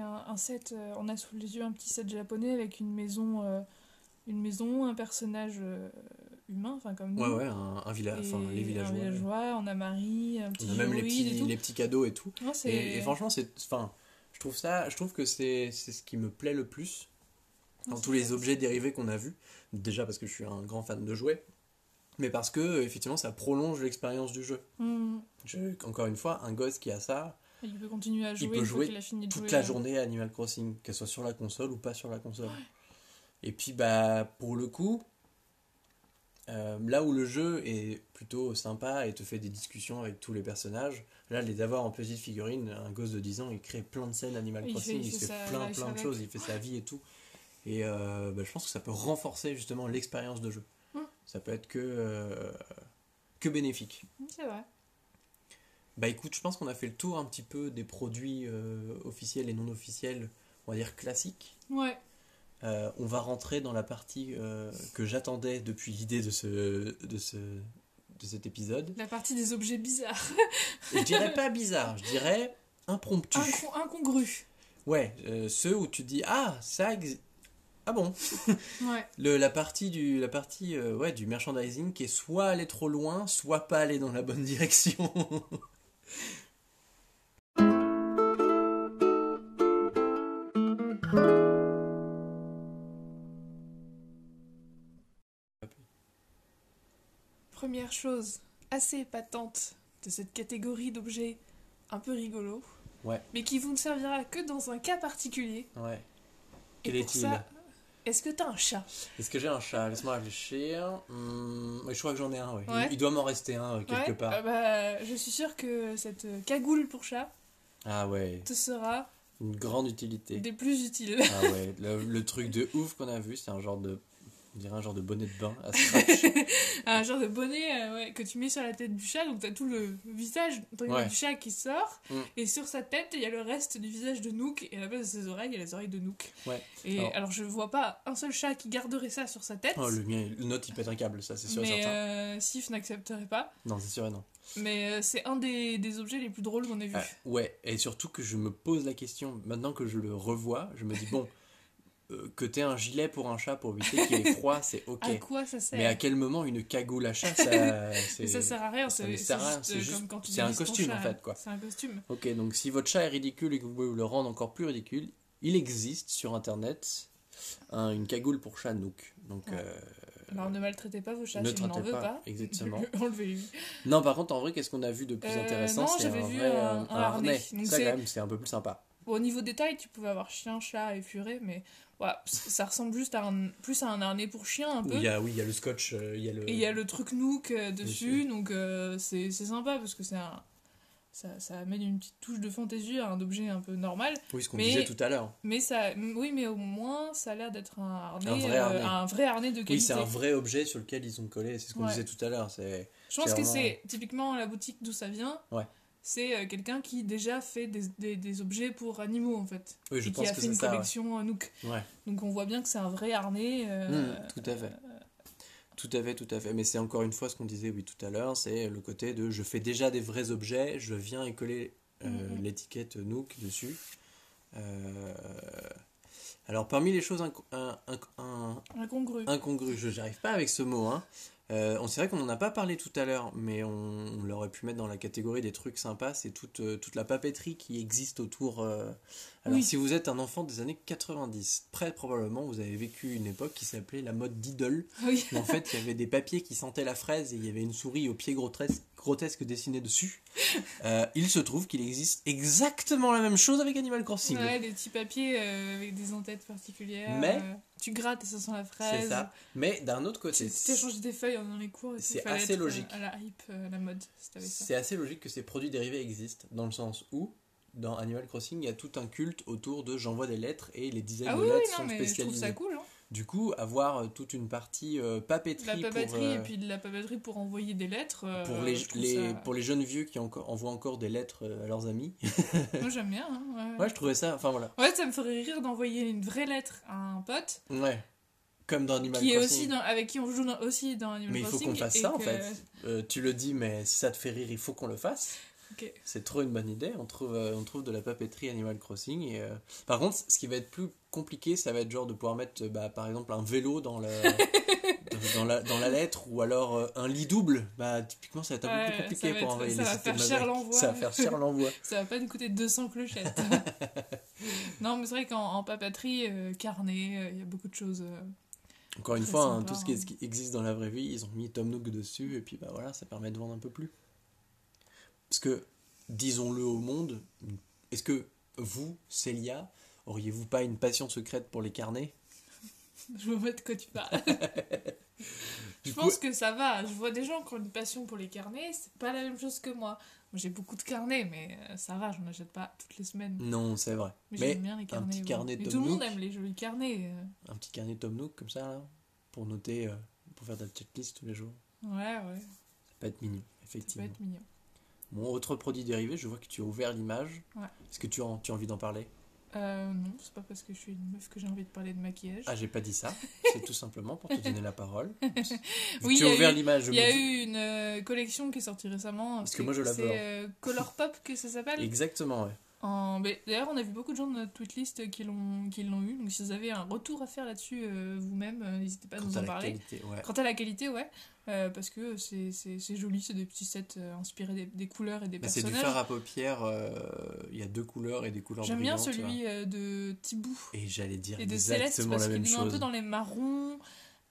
un, un set. euh, on a sous les yeux un petit set japonais avec une maison, euh, une maison, un personnage euh, humain, enfin comme nous. Ouais, ouais, un, un village, enfin les Un villageois. ouais. villageois, on a Marie, un petit On a même les et petits, tout. les petits cadeaux et tout. Et, et franchement, c'est, enfin, je trouve ça, je trouve que c'est, ce qui me plaît le plus dans tous les objets dérivés qu'on a vus. Déjà parce que je suis un grand fan de jouets, mais parce que effectivement, ça prolonge l'expérience du jeu. Hmm. Je- encore une fois, un gosse qui a ça Il peut continuer à jouer peut une jouer fois qu'il a fini de toute jouer. la journée à Animal Crossing, qu'elle soit sur la console ou pas sur la console. Et puis, bah, pour le coup, euh, là où le jeu est plutôt sympa et te fait des discussions avec tous les personnages, là, les avoir en petite figurine, un gosse de 10 ans, il crée plein de scènes Animal Il Crossing, fait- il, fait plein, plein de avec. choses, il fait sa vie et tout. Et euh, bah, je pense que ça peut renforcer justement l'expérience de jeu. Mm. Ça peut être que, euh, que bénéfique. C'est vrai. Bah écoute, je pense qu'on a fait le tour un petit peu des produits euh, officiels et non officiels, on va dire classiques. Ouais. On va rentrer dans la partie que j'attendais depuis l'idée de, ce, de, ce, de cet épisode. La partie des objets bizarres. Je dirais pas bizarre, je dirais impromptu. Incon- incongru. Ouais, euh, ceux où tu dis ah ça exi- ah bon? Ouais. le, la partie du la partie euh, ouais du merchandising qui est soit aller trop loin, soit pas aller dans la bonne direction. Première chose assez épatante de cette catégorie d'objets un peu rigolos. Ouais. Mais qui vous ne servira que dans un cas particulier. ouais. Et Quel pour est-il? ça, est-ce que t'as un chat? Est-ce que j'ai un chat? Laisse-moi réfléchir. Hmm, je crois que j'en ai un, ouais. Il- doit m'en rester un euh, quelque Ouais, part. ah bah, Je suis sûre que cette euh, cagoule pour chat Ah ouais, te sera une grande utilité. des plus utiles. Ah ouais, le, le truc de ouf qu'on a vu, c'est un genre de. On dirait un genre de bonnet de bain à scratch. un genre de bonnet euh, ouais, que tu mets sur la tête du chat, donc t'as tout le visage Ouais. du chat qui sort, Mm. et sur sa tête il y a le reste du visage de Nook, et à la base de ses oreilles, il y a les oreilles de Nook. Ouais. Et alors, Alors- je vois pas un seul chat qui garderait ça sur sa tête, oh, le mien, le nôtre il pète un câble, ça c'est sûr et certain. euh, Sif n'accepterait pas. Non, c'est sûr et non. Mais euh, c'est un des, des objets les plus drôles qu'on ait vu. Ouais, et surtout que je me pose la question, maintenant que je le revois, je me dis, bon, euh, que t'aies un gilet pour un chat pour éviter qu'il ait froid, c'est ok. À quoi ça sert Mais à quel moment une cagoule à chat, ça, ça sert à rien, ça c'est juste, c'est euh, juste- comme quand tu c'est un costume, chat. en fait, quoi. C'est un costume. Ok, donc si votre chat est ridicule et que vous voulez le rendre encore plus ridicule, il existe sur internet un- une cagoule pour chat Nook. Donc, Ouais. euh, Alors ne maltraitez pas vos chats ne si n'en veux pas, exactement. Enlevez-lui. Non, par contre, en vrai, qu'est-ce qu'on a vu de plus Euh, intéressant? non, C'est j'avais un vu vrai un- un harnais. Donc Ça, c'est- quand même, c'est un peu plus sympa. Bon, au niveau détail, tu pouvais avoir chien, chat et furet, mais c- ça ressemble juste à un, plus à un harnais pour chien un peu. il y a, oui, il y a le scotch, euh, il y a le. Et il y a le truc Nook euh, dessus, donc euh, c'est sympa parce que c'est un. Ça, ça amène une petite touche de fantaisie à un objet un peu normal. Oui, ce qu'on disait tout à l'heure. Mais ça, oui, mais au moins, ça a l'air d'être un harnais, Un vrai euh, harnais. un vrai harnais de qualité. Oui, c'est un vrai objet sur lequel ils ont collé. C'est ce qu'on Ouais. disait tout à l'heure. C'est. Je pense que c'est typiquement la boutique d'où ça vient. Ouais. C'est euh, quelqu'un qui déjà fait des, des, des objets pour animaux en fait. Oui, je et qui a que fait une ça. collection euh, Nook. Ouais. Donc on voit bien que c'est un vrai harnais. euh, Mm, tout à fait. Tout à fait, tout à fait. Mais c'est encore une fois ce qu'on disait oui tout à l'heure, c'est le côté de je fais déjà des vrais objets, je viens et coller euh, Mhm. l'étiquette Nook dessus. Alors parmi les choses inco- un- un- un- Incongru. incongrues, je n'arrive pas avec ce mot, hein. Euh, on c'est vrai qu'on n'en a pas parlé tout à l'heure, mais on, l'aurait pu mettre dans la catégorie des trucs sympas. C'est toute, euh, la papeterie qui existe autour. euh, Alors, Oui. si vous êtes un enfant des années 90, très probablement vous avez vécu une époque qui s'appelait la mode d'idole. Oui. En fait, il y avait des papiers qui sentaient la fraise et il y avait une souris au pied grotesque, grotesques dessinées dessus. Euh, il se trouve qu'il existe exactement la même chose avec Animal Crossing. Ouais, des petits papiers euh, avec des entêtes particulières. Mais- euh, tu grattes et ça sent la fraise. C'est ça. Mais d'un autre côté, tu échanges des feuilles dans les cours. C'est assez être, logique. À la hype, à la mode, si ça. c'est assez logique que ces produits dérivés existent, dans le sens où, dans Animal Crossing, il y a tout un culte autour de j'envoie des lettres et les dizaines Ah de oui, oui, lettres non, sont mais je trouve ça cool. Hein. Du coup, avoir euh, toute une partie euh, papeterie, la papeterie pour, euh, et puis de la papeterie pour envoyer des lettres. euh, pour, les, je trouve les- ça- pour les jeunes vieux qui envoient encore des lettres euh, à leurs amis. Moi j'aime bien. hein, ouais. Ouais, je trouvais ça, enfin voilà. Ouais, ça me ferait rire d'envoyer une vraie lettre à un pote Ouais. Comme dans Animal qui est Crossing. aussi dans, avec qui on joue dans- aussi dans Animal Mais il faut Crossing. qu'on fasse ça en fait. Euh, tu le dis, mais si ça te fait rire, il faut qu'on le fasse. C'est trop une bonne idée. On trouve, euh, on trouve de la papeterie Animal Crossing. Et, euh, Par contre, ce qui va être plus compliqué, ça va être genre de pouvoir mettre euh, bah, par exemple un vélo dans, le... dans, dans la, dans la lettre ou alors euh, un lit double. Bah, typiquement, ça va être un peu plus compliqué pour envoyer ça les va systèmes faire cher avec. l'envoi. Ça va faire cher l'envoi. Ça va pas nous coûter 200 clochettes. non, mais c'est vrai qu'en en papeterie, carnet, il y a beaucoup de choses. Encore une fois, hein, tout ce qui, hein. ce qui existe dans la vraie vie, ils ont mis Tom Nook dessus et puis bah voilà, ça permet de vendre un peu plus. Parce que, disons-le au monde, est-ce que vous, Célia, auriez-vous pas une passion secrète pour les carnets? Je vois de quoi tu parles. Je coup- pense que ça va. Je vois des gens qui ont une passion pour les carnets, c'est pas la même chose que moi. Moi j'ai beaucoup de carnets, mais euh, ça va, j'en achète pas toutes les semaines. Non, c'est vrai. Mais, Mais j'aime bien les carnets. petit ouais. carnet Mais Tom tout le monde aime les jolis carnets. euh. un petit carnet Tom Nook comme ça, là, pour noter, euh, pour faire de la checklist tous les jours. Ouais, ouais, Ça peut être mignon, ça peut effectivement. être mignon. Mon autre produit dérivé, je vois que tu as ouvert l'image. Ouais. Est-ce que tu as, tu as envie d'en parler? Euh, non, c'est pas parce que je suis une meuf que j'ai envie de parler de maquillage. Ah, j'ai pas dit ça. C'est tout simplement pour te donner la parole. Oui, tu as ouvert l'image, Il y a eu une euh, collection qui est sortie récemment. Parce que moi, je la C'est euh, Color Pop que ça s'appelle? Exactement, ouais. En... mais D'ailleurs, on a vu beaucoup de gens de notre tweetlist qui l'ont qui l'ont eu. Donc, si vous avez un retour à faire là-dessus euh, vous-même, euh, n'hésitez pas à Quant nous à en parler. qualité, ouais. Quant à la qualité, ouais. Euh, parce que c'est c'est- c'est joli, c'est des petits sets inspirés des, des couleurs et des Bah, c'est du personnages. fard à paupières, il y a deux couleurs et des couleurs J'aime bien celui de Thibou ouais. Et j'allais dire et de Céleste parce la même qu'il est un peu dans les marrons,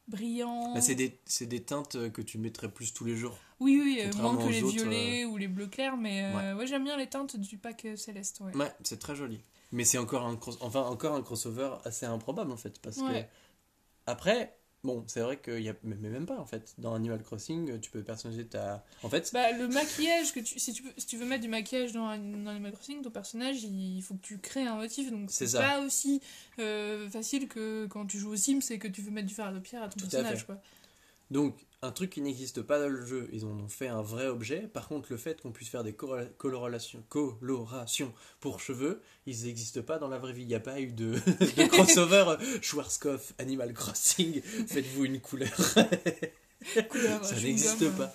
brillants. Bah, c'est des, teintes que tu mettrais plus tous les jours. Oui, oui, euh, moins que les autres, violets ou les bleus clairs, mais euh, ouais, j'aime bien les teintes du pack euh, Céleste. Ouais. Ouais, c'est très joli. Mais c'est encore un, cross- enfin, encore un crossover assez improbable en fait. Parce que après, bon, c'est vrai qu'il y a. Mais même pas en fait. Dans Animal Crossing, tu peux personnaliser ta. En fait, Bah, le maquillage, que tu, si, tu peux, si tu veux mettre du maquillage dans, dans Animal Crossing, ton personnage, il faut que tu crées un motif. Donc, C'est pas aussi euh, facile que quand tu joues aux Sims et que tu veux mettre du fer à paupières à ton Tout à personnage. fait. Quoi. Donc, un truc qui n'existe pas dans le jeu, ils en ont fait un vrai objet. Par contre, le fait qu'on puisse faire des colorations, pour cheveux, ils n'existent pas dans la vraie vie. Il n'y a pas eu de, de crossover Schwarzkopf, Animal Crossing, faites-vous une couleur. Couleur, ça n'existe pas.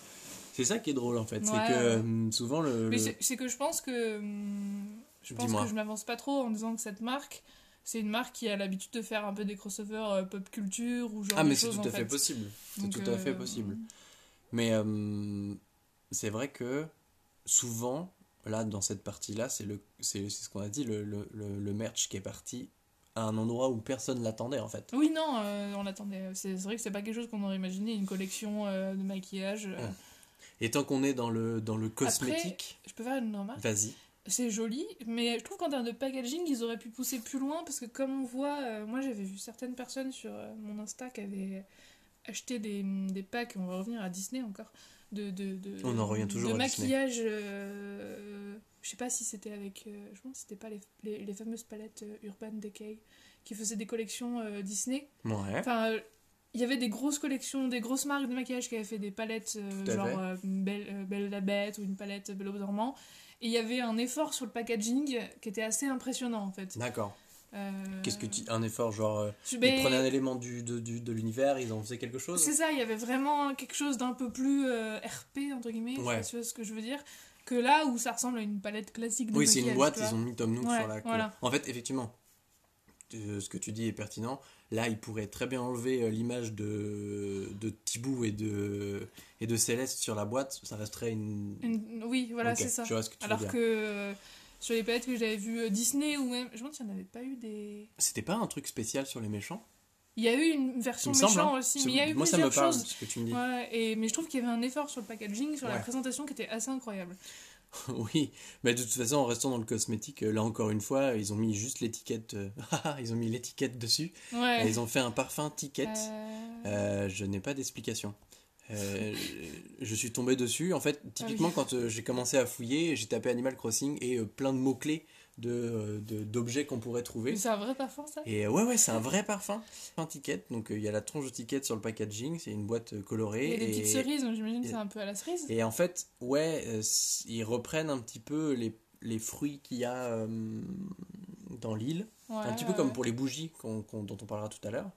C'est ça qui est drôle en fait. c'est que euh, souvent le. Mais le- c'est- que je pense que. hum, Je pense que je m'avance pas trop en disant que cette marque, c'est une marque qui a l'habitude de faire un peu des crossovers euh, pop culture ou genre Ah, mais c'est tout en à fait possible. C'est tout à fait euh, possible. Mais euh, c'est vrai que souvent, là, dans cette partie-là, c'est le, c'est, ce qu'on a dit, le, le, le, le merch qui est parti à un endroit où personne l'attendait en fait. Oui, non, euh, on l'attendait. C'est vrai que c'est pas quelque chose qu'on aurait imaginé, une collection euh, de maquillage. euh. Ouais. Et tant qu'on est dans le, dans le cosmétique, Je peux faire une remarque? vas-y. C'est joli, mais je trouve qu'en termes de packaging, ils auraient pu pousser plus loin parce que, comme on voit, euh, moi j'avais vu certaines personnes sur euh, mon Insta qui avaient acheté des, des packs, on va revenir à Disney encore, de, de, de, On en revient toujours de à maquillage. euh, je sais pas si c'était avec. euh, je pense que c'était pas les, les, les fameuses palettes Urban Decay qui faisaient des collections Disney. Ouais. Enfin, il y avait des grosses collections, des grosses marques de maquillage qui avaient fait des palettes, euh, genre euh, Belle, euh, Belle la Bête ou une palette Belle au dormant. Et il y avait un effort sur le packaging qui était assez impressionnant en fait. D'accord. Euh, Qu'est-ce que tu. Un effort, genre. euh, je- Ils mais- prenaient un élément du, de, du, de l'univers, ils en faisaient quelque chose C'est ça, il y avait vraiment quelque chose d'un peu plus euh, RP entre guillemets, je sais Ouais. pas si tu vois ce que je veux dire, que là où ça ressemble à une palette classique de Oui, c'est une boîte, ils ont mis Tom Nook Ouais, sur la voilà. En fait, effectivement, euh, ce que tu dis est pertinent. Là, ils pourraient très bien enlever euh, l'image de, de Thibou et de, et de Céleste sur la boîte. Ça resterait une. Une- Oui, voilà, c'est ça. Ce que tu Alors que euh, sur les palettes que j'avais vues euh, Disney ou même. Je me demande s'il n'y en avait pas eu des. C'était pas un truc spécial sur les méchants? Il y a eu une version me semble, méchant hein. aussi, mais il y a eu Moi, ça me plusieurs parle, choses. ce que tu me dis. Ouais, et, mais je trouve qu'il y avait un effort sur le packaging, sur la présentation qui était assez incroyable. Oui, mais de toute façon, en restant dans le cosmétique, euh, là encore une fois, ils ont mis juste l'étiquette. euh, ils ont mis l'étiquette dessus. Ouais. Et ils ont fait un parfum ticket. Euh, Euh, je n'ai pas d'explication. Euh, je suis tombé dessus. En fait, typiquement, oui. quand euh, j'ai commencé à fouiller, j'ai tapé Animal Crossing et euh, plein de mots-clés de, euh, de- d'objets qu'on pourrait trouver. C'est un vrai parfum, ça? Et ouais, ouais, c'est un vrai parfum. Un ticket. Donc il y a la tronche de ticket sur le packaging. C'est une boîte colorée. Il y a des et... petites cerises, donc j'imagine que c'est un peu à la cerise. Et en fait, ouais, ils reprennent un petit peu les, les fruits qu'il y a dans l'île. Ouais, un petit peu ouais, comme pour les bougies dont on parlera tout à l'heure.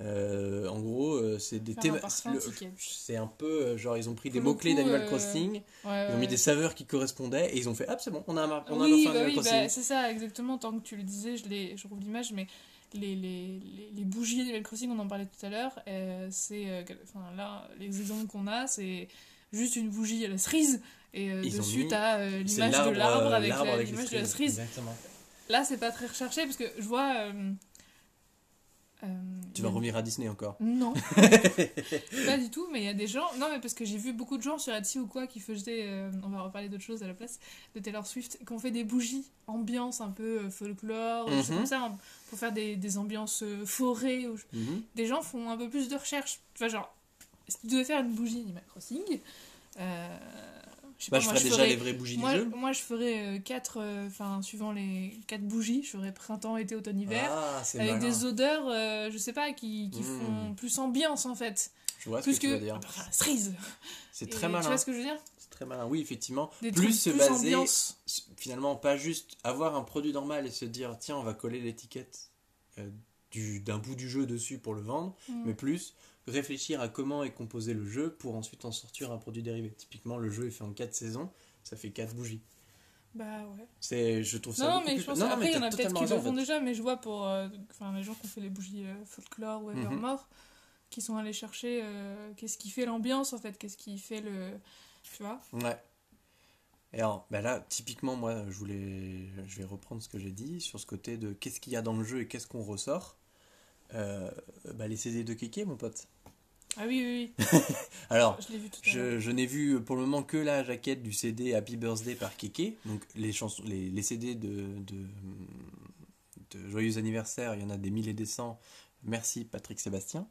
Euh, en gros, euh, c'est des Faire un théma- parfum le- ticket. C'est un peu euh, genre, ils ont pris des Pour mots-clés d'Animal euh, Crossing, ils ont mis des saveurs qui correspondaient et ils ont fait, ah, c'est bon, on a un, on a oui, bah Animal oui, Crossing. bah, c'est ça, exactement. Tant que tu le disais, je, je retrouve l'image, mais les, les, les, les bougies d'Animal Crossing, on en parlait tout à l'heure, euh, c'est. euh, Enfin, là, les exemples qu'on a, c'est juste une bougie à la cerise, et euh, dessus, euh, C'est l'image de l'arbre euh, avec l'image de la cerise. Exactement. Là, c'est pas très recherché, parce que je vois. euh, euh, Tu vas a- revenir à Disney encore. Non, pas du tout, mais il y a des gens. Non, mais parce que j'ai vu beaucoup de gens sur Etsy ou quoi qui faisaient. euh, on va reparler d'autres choses à la place de Taylor Swift, qui ont fait des bougies, ambiance un peu folklore, comme ça, hein, pour faire des, des ambiances euh, forêt. Ou... Mhm. Des gens font un peu plus de recherche. Enfin, genre, si tu devais faire une bougie Animal Crossing, euh, je sais Bah, pas, je moi, ferais déjà ferais- les vraies bougies moi, du jeu. moi, je ferais 4, enfin, suivant les 4 bougies, je ferais printemps, été, automne, hiver. Ah, c'est avec malin. des odeurs, euh, je sais pas, qui, qui Mm. font plus ambiance en fait. Je vois ce Plus que tu que. veux dire. Ah, enfin, la cerise C'est Et très Tu malin. vois ce que je veux dire? C'est très malin. Oui, effectivement. Des plus se plus baser ambiance. finalement pas juste avoir un produit normal et se dire tiens on va coller l'étiquette euh, du- d'un bout du jeu dessus pour le vendre Mm. mais plus réfléchir à comment est composé le jeu pour ensuite en sortir un produit dérivé typiquement le jeu est fait en 4 saisons ça fait 4 bougies Bah ouais. c'est je trouve ça Non, mais je pense qu'après, il y en a peut-être qui le font déjà, mais je vois pour euh, les gens qui ont fait les bougies euh, folklore ou Mhm. Evermore, qui sont allés chercher euh, qu'est-ce qui fait l'ambiance en fait, qu'est-ce qui fait le. Tu vois Ouais. Et alors, bah là, typiquement, moi, je voulais, je vais reprendre ce que j'ai dit sur ce côté de qu'est-ce qu'il y a dans le jeu et qu'est-ce qu'on ressort. Euh, bah, les CD de Kéké, mon pote. Ah oui, oui, oui. Alors, Je l'ai vu tout à l'heure. je, je n'ai vu pour le moment que la jaquette du CD Happy Birthday par Kéké. Donc, les, chansons, les, les CD de, de, de Joyeux anniversaire, il y en a des mille et des cents. Merci, Patrick Sébastien.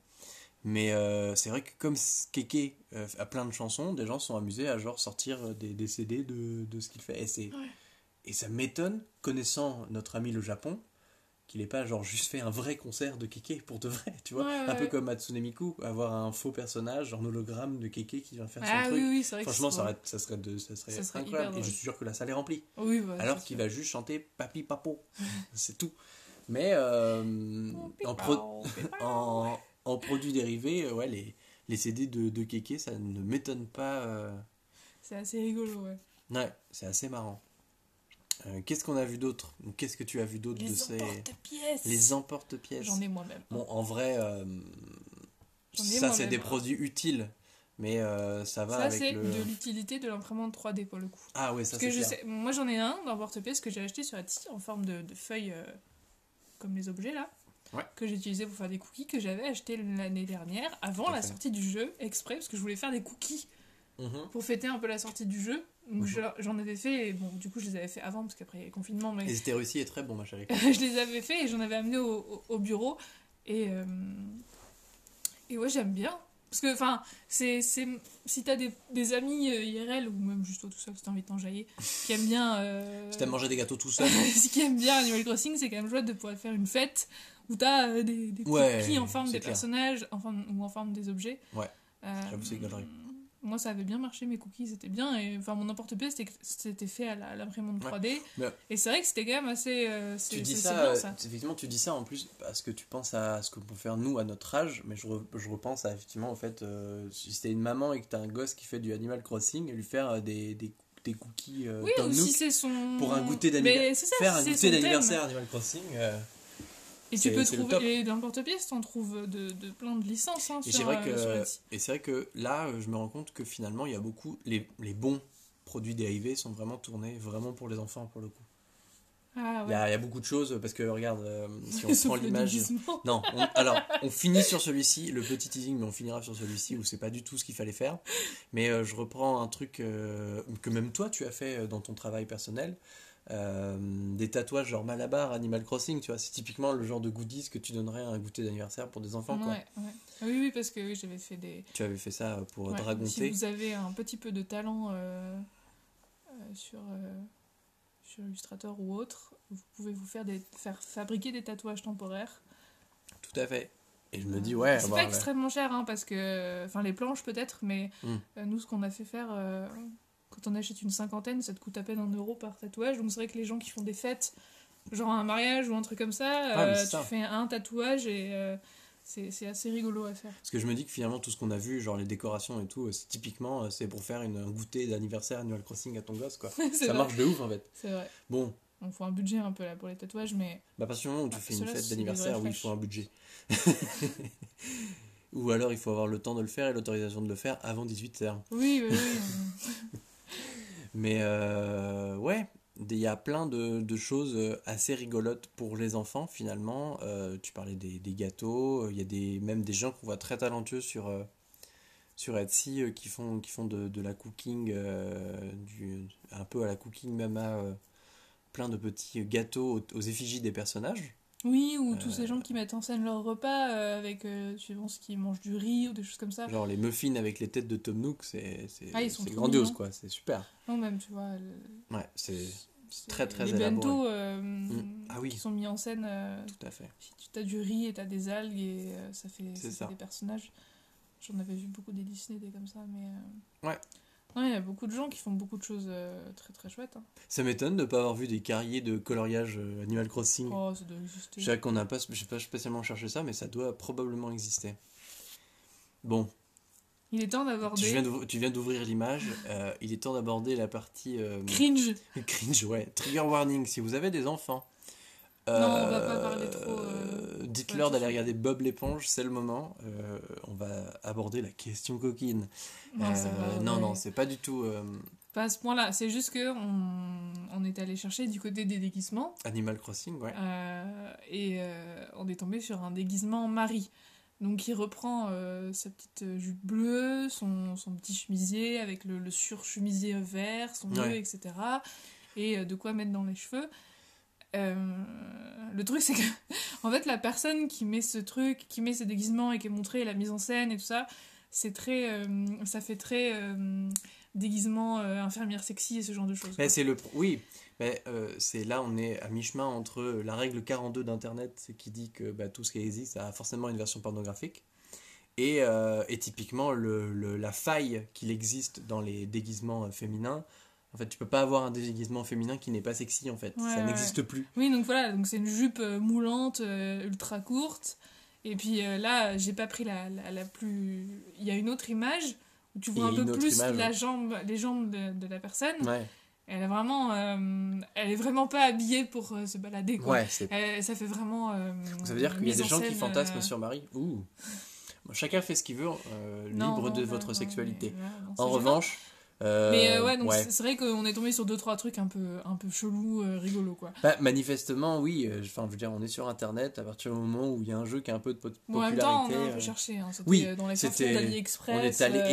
Mais euh, c'est vrai que comme Kéké euh, a plein de chansons, des gens sont amusés à genre sortir euh, des, des CD de, de ce qu'il fait. Et, Ouais. et ça m'étonne, connaissant notre ami le Japon, qu'il n'ait pas genre juste fait un vrai concert de Kéké pour de vrai, tu vois. Ouais, ouais, un peu ouais. comme Hatsune Miku, avoir un faux personnage en hologramme de Kéké qui vient faire son truc. oui, vrai Franchement, que ça, serait, de, ça serait Ça serait incroyable. Et je suis sûr que la salle est remplie. Oui, ouais, Alors qu'il va juste chanter Papi Papo. c'est tout. Mais euh, en, pro- en, en produits dérivés, euh, ouais, les, les CD de, de Kéké, ça ne m'étonne pas. euh, C'est assez rigolo, ouais. Ouais, c'est assez marrant. Euh, Qu'est-ce qu'on a vu d'autre Qu'est-ce que tu as vu d'autre de Les ces. emporte-pièces Les emporte-pièces. J'en ai moi-même. Bon, en vrai, euh, ça c'est des produits utiles. Mais euh, ça va Ça, avec c'est le. de l'utilité de l'imprimante 3D pour le coup. Ah ouais, ça Parce que c'est je sais, moi j'en ai un d'emporte-pièce que j'ai acheté sur Etsy en forme de, euh, comme les objets là. Ouais. Que j'ai utilisé pour faire des cookies que j'avais acheté l'année dernière avant Tout la fait. sortie du jeu exprès parce que je voulais faire des cookies Mhm. pour fêter un peu la sortie du jeu. Donc Mhm. je- j'en avais fait et bon du coup je les avais fait avant parce qu'après il y a le confinement mais Et c'était réussi et très bon, ma chérie. je les avais fait et j'en avais amené au, au- au bureau et euh, et ouais j'aime bien parce que enfin c'est si t'as des, des amis euh, IRL ou même juste toi tout seul si t'as envie de t'enjailler qui aiment bien euh, Si t'aimes manger des gâteaux tout seul. ce qui aime bien Animal Crossing c'est quand même chouette de pouvoir faire une fête où t'as euh, des, des Ouais, en forme des clair. personnages en forme- ou en forme des objets Ouais, Euh, c'est galerie. Moi ça avait bien marché mes cookies c'était bien et enfin mon emporte-pièce c'était c'était fait à la- l'imprimante Ouais. 3D Mais- et c'est vrai que c'était quand même assez euh, Tu dis ça, bien, euh, ça. effectivement, tu dis ça en plus parce que tu penses à ce qu'on peut faire nous à notre âge, mais je, re- je repense à effectivement, en fait, euh, si c'était une maman et que t'as un gosse qui fait du Animal Crossing, lui faire des, des, des cookies euh, Oui, Tom si son. pour un goûter d'anniversaire. Faire si un goûter d'anniversaire Animal Crossing. euh, Et tu peux trouver. Et dans le porte-pièce, t'en trouves de, de plein de licences. Hein, Et sur, c'est vrai euh, et c'est vrai que là, euh, je me rends compte que finalement, il y a beaucoup les, les bons produits dérivés sont vraiment tournés vraiment pour les enfants pour le coup. Ah Il y, a, il y a beaucoup de choses parce que regarde, euh, si on prend l'image. Non, on- alors on finit sur celui-ci, le petit teasing, mais on finira sur celui-ci où c'est pas du tout ce qu'il fallait faire. Mais euh, je reprends un truc que même toi tu as fait dans ton travail personnel. Euh, des tatouages genre Malabar, Animal Crossing, tu vois, c'est typiquement le genre de goodies que tu donnerais à un goûter d'anniversaire pour des enfants. Quoi. Ouais, ouais. Oui, oui, parce que oui, j'avais fait des. Tu avais fait ça pour Ouais, Dragon si vous avez un petit peu de talent euh, euh, sur, sur Illustrator ou autre, vous pouvez vous faire, des, faire fabriquer des tatouages temporaires. Tout à fait. Et je me dis, ouais, c'est pas extrêmement cher, hein, parce que. Enfin, les planches peut-être, mais Hmm. nous, ce qu'on a fait faire. Quand on achète une cinquantaine, ça te coûte à peine un euro par tatouage. Donc c'est vrai que les gens qui font des fêtes, genre un mariage ou un truc comme ça, Ah, euh, tu ça. fais un tatouage et euh, c'est assez rigolo à faire. Parce que je me dis que finalement, tout ce qu'on a vu, genre les décorations et tout, euh, c'est typiquement, c'est pour faire une, un goûter d'anniversaire Animal Crossing à ton gosse, quoi. ça vrai. marche de ouf en fait. C'est vrai. Bon, On faut un budget un peu là pour les tatouages, mais bah, à partir du moment où tu Ah, fais une fête d'anniversaire, oui, il faut un budget. Ou alors il faut avoir le temps de le faire et l'autorisation de le faire avant 18h. oui, oui, oui. Mais euh, ouais, il y a plein de, choses euh, assez rigolotes pour les enfants finalement. Euh, tu parlais des, gâteaux, il y a des, même des gens qu'on voit très talentueux sur, sur Etsy qui font, de, la cooking, un peu à la cooking mama, plein de petits gâteaux aux, aux effigies des personnages. Oui, ou tous Euh. ces gens qui mettent en scène leur repas euh, avec, euh, suivant ce qu'ils mangent du riz ou des choses comme ça. Genre les muffins avec les têtes de Tom Nook, c'est Ah, grandiose mignons. quoi, c'est super. Non, même, tu vois. le- Ouais, c'est Très, très Les élaboré. bento euh, Ah oui. qui sont mis en scène. euh, tout à fait. tu as du riz et t'as des algues et euh, ça fait, C'est ça fait ça. des personnages. J'en avais vu beaucoup des Disney, des comme ça, mais. euh, Ouais. Il y a beaucoup de gens qui font beaucoup de choses euh, très très chouettes. hein. Ça m'étonne de ne pas avoir vu des carriers de coloriage euh, Animal Crossing. Oh, ça doit exister. Je sais qu'on n'a pas, j'ai pas spécialement cherché ça, mais ça doit probablement exister. Bon, Il est temps d'aborder. tu viens d'ouvrir- tu viens d'ouvrir l'image. euh, il est temps d'aborder la partie euh, Cringe cringe, ouais. Trigger warning. Si vous avez des enfants, Non, on va pas parler trop, euh, Dites-leur ouais, d'aller regarder Bob l'éponge, c'est le moment. Euh, on va aborder la question coquine. Non, Euh, pas non, c'est pas du tout euh, Pas à ce point-là. C'est juste que on, on est allé chercher du côté des déguisements Animal Crossing, ouais. et on est tombé sur un déguisement Marie. Donc il reprend sa petite jupe bleue, son, son petit chemisier avec le, le surchemisier vert, son Ouais. etc. Et de quoi mettre dans les cheveux. Euh, le truc c'est que en fait la personne qui met ce truc, qui met ce déguisement et qui est montré la mise en scène et tout ça, c'est très, euh, ça fait très euh, déguisement euh, infirmière sexy et ce genre de choses. Mais c'est le oui, mais euh, c'est là on est à mi-chemin entre la règle 42 d'internet qui dit que bah, tout ce qui existe a forcément une version pornographique et, euh, et typiquement le, le- la faille qu'il existe dans les déguisements féminins. En fait, tu peux pas avoir un déguisement féminin qui n'est pas sexy en fait, Ouais, ça ouais. n'existe plus. Oui, donc voilà, donc c'est une jupe euh, moulante, euh, ultra courte. Et puis euh, là, j'ai pas pris la, la, la plus. Il y a une autre image où tu vois un peu plus image, la ouais. jambe, les jambes de, de la personne. Ouais, Elle est vraiment, euh, elle est vraiment pas habillée pour se balader. Quoi. Elle- ça fait vraiment. Ça veut dire qu'il y a des en gens qui fantasment sur Marie. Ouh. Bon, chacun fait ce qu'il veut, non, libre non, de votre sexualité. En revanche, euh, Mais euh, ouais, donc ouais. c'est- vrai qu'on est tombé sur deux trois trucs un peu, un peu chelous, euh, rigolos quoi. Bah, manifestement, oui. Enfin, je veux dire, on est sur Internet à partir du moment où il y a un jeu qui a un peu de Bon, en même temps, on popularité. a un peu cherché. Hein. Oui, dans les c'était- on est allé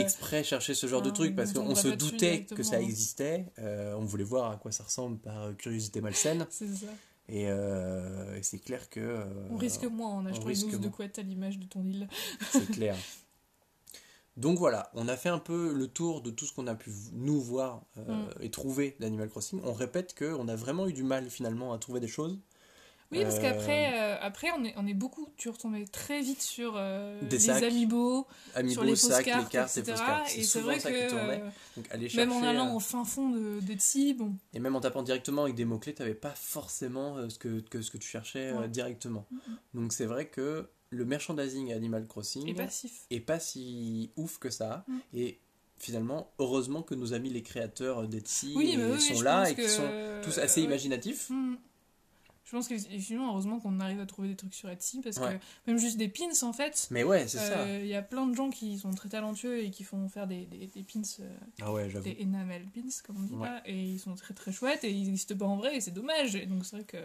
exprès chercher ce genre de hein, truc parce on qu'on se doutait que ça directement. existait. on voulait voir à quoi ça ressemble par curiosité malsaine. C'est ça. Et, et c'est clair que. On risque moins en achetant une de couette à l'image de ton île. C'est clair. Donc voilà, on a fait un peu le tour de tout ce qu'on a pu nous voir euh, Mm. et trouver d'Animal Crossing. On répète qu'on a vraiment eu du mal finalement à trouver des choses. Oui, parce Euh, qu'après, euh, après, on est, on est beaucoup. Tu retombais très vite sur euh, Des les amiibo, sur les sacs, fausses les cartes, cartes, etc. cartes. Et C'est c'est vrai ça que qui tournait. Donc aller chercher. même en allant au fin fond de, d'Etsy, bon, Et même en tapant directement avec des mots-clés, tu n'avais pas forcément ce que, que ce que tu cherchais euh, Ouais. directement. Donc c'est vrai que le merchandising Animal Crossing est pas si ouf que ça. Mm. Et finalement, heureusement que nos amis les créateurs d'Etsy Oui, euh, bah oui, sont là et qui que- sont tous assez ouais. imaginatifs. Hmm. Je pense qu'effectivement, heureusement qu'on arrive à trouver des trucs sur Etsy parce Ouais. que même juste des pins en fait. Mais ouais, c'est ça. euh, Il y a plein de gens qui sont très talentueux et qui font faire des, des, des pins, euh, Ah ouais, j'avoue. des enamel pins comme on dit Ouais. là, et ils sont très très chouettes et ils n'existent pas en vrai et c'est dommage. Et donc c'est vrai que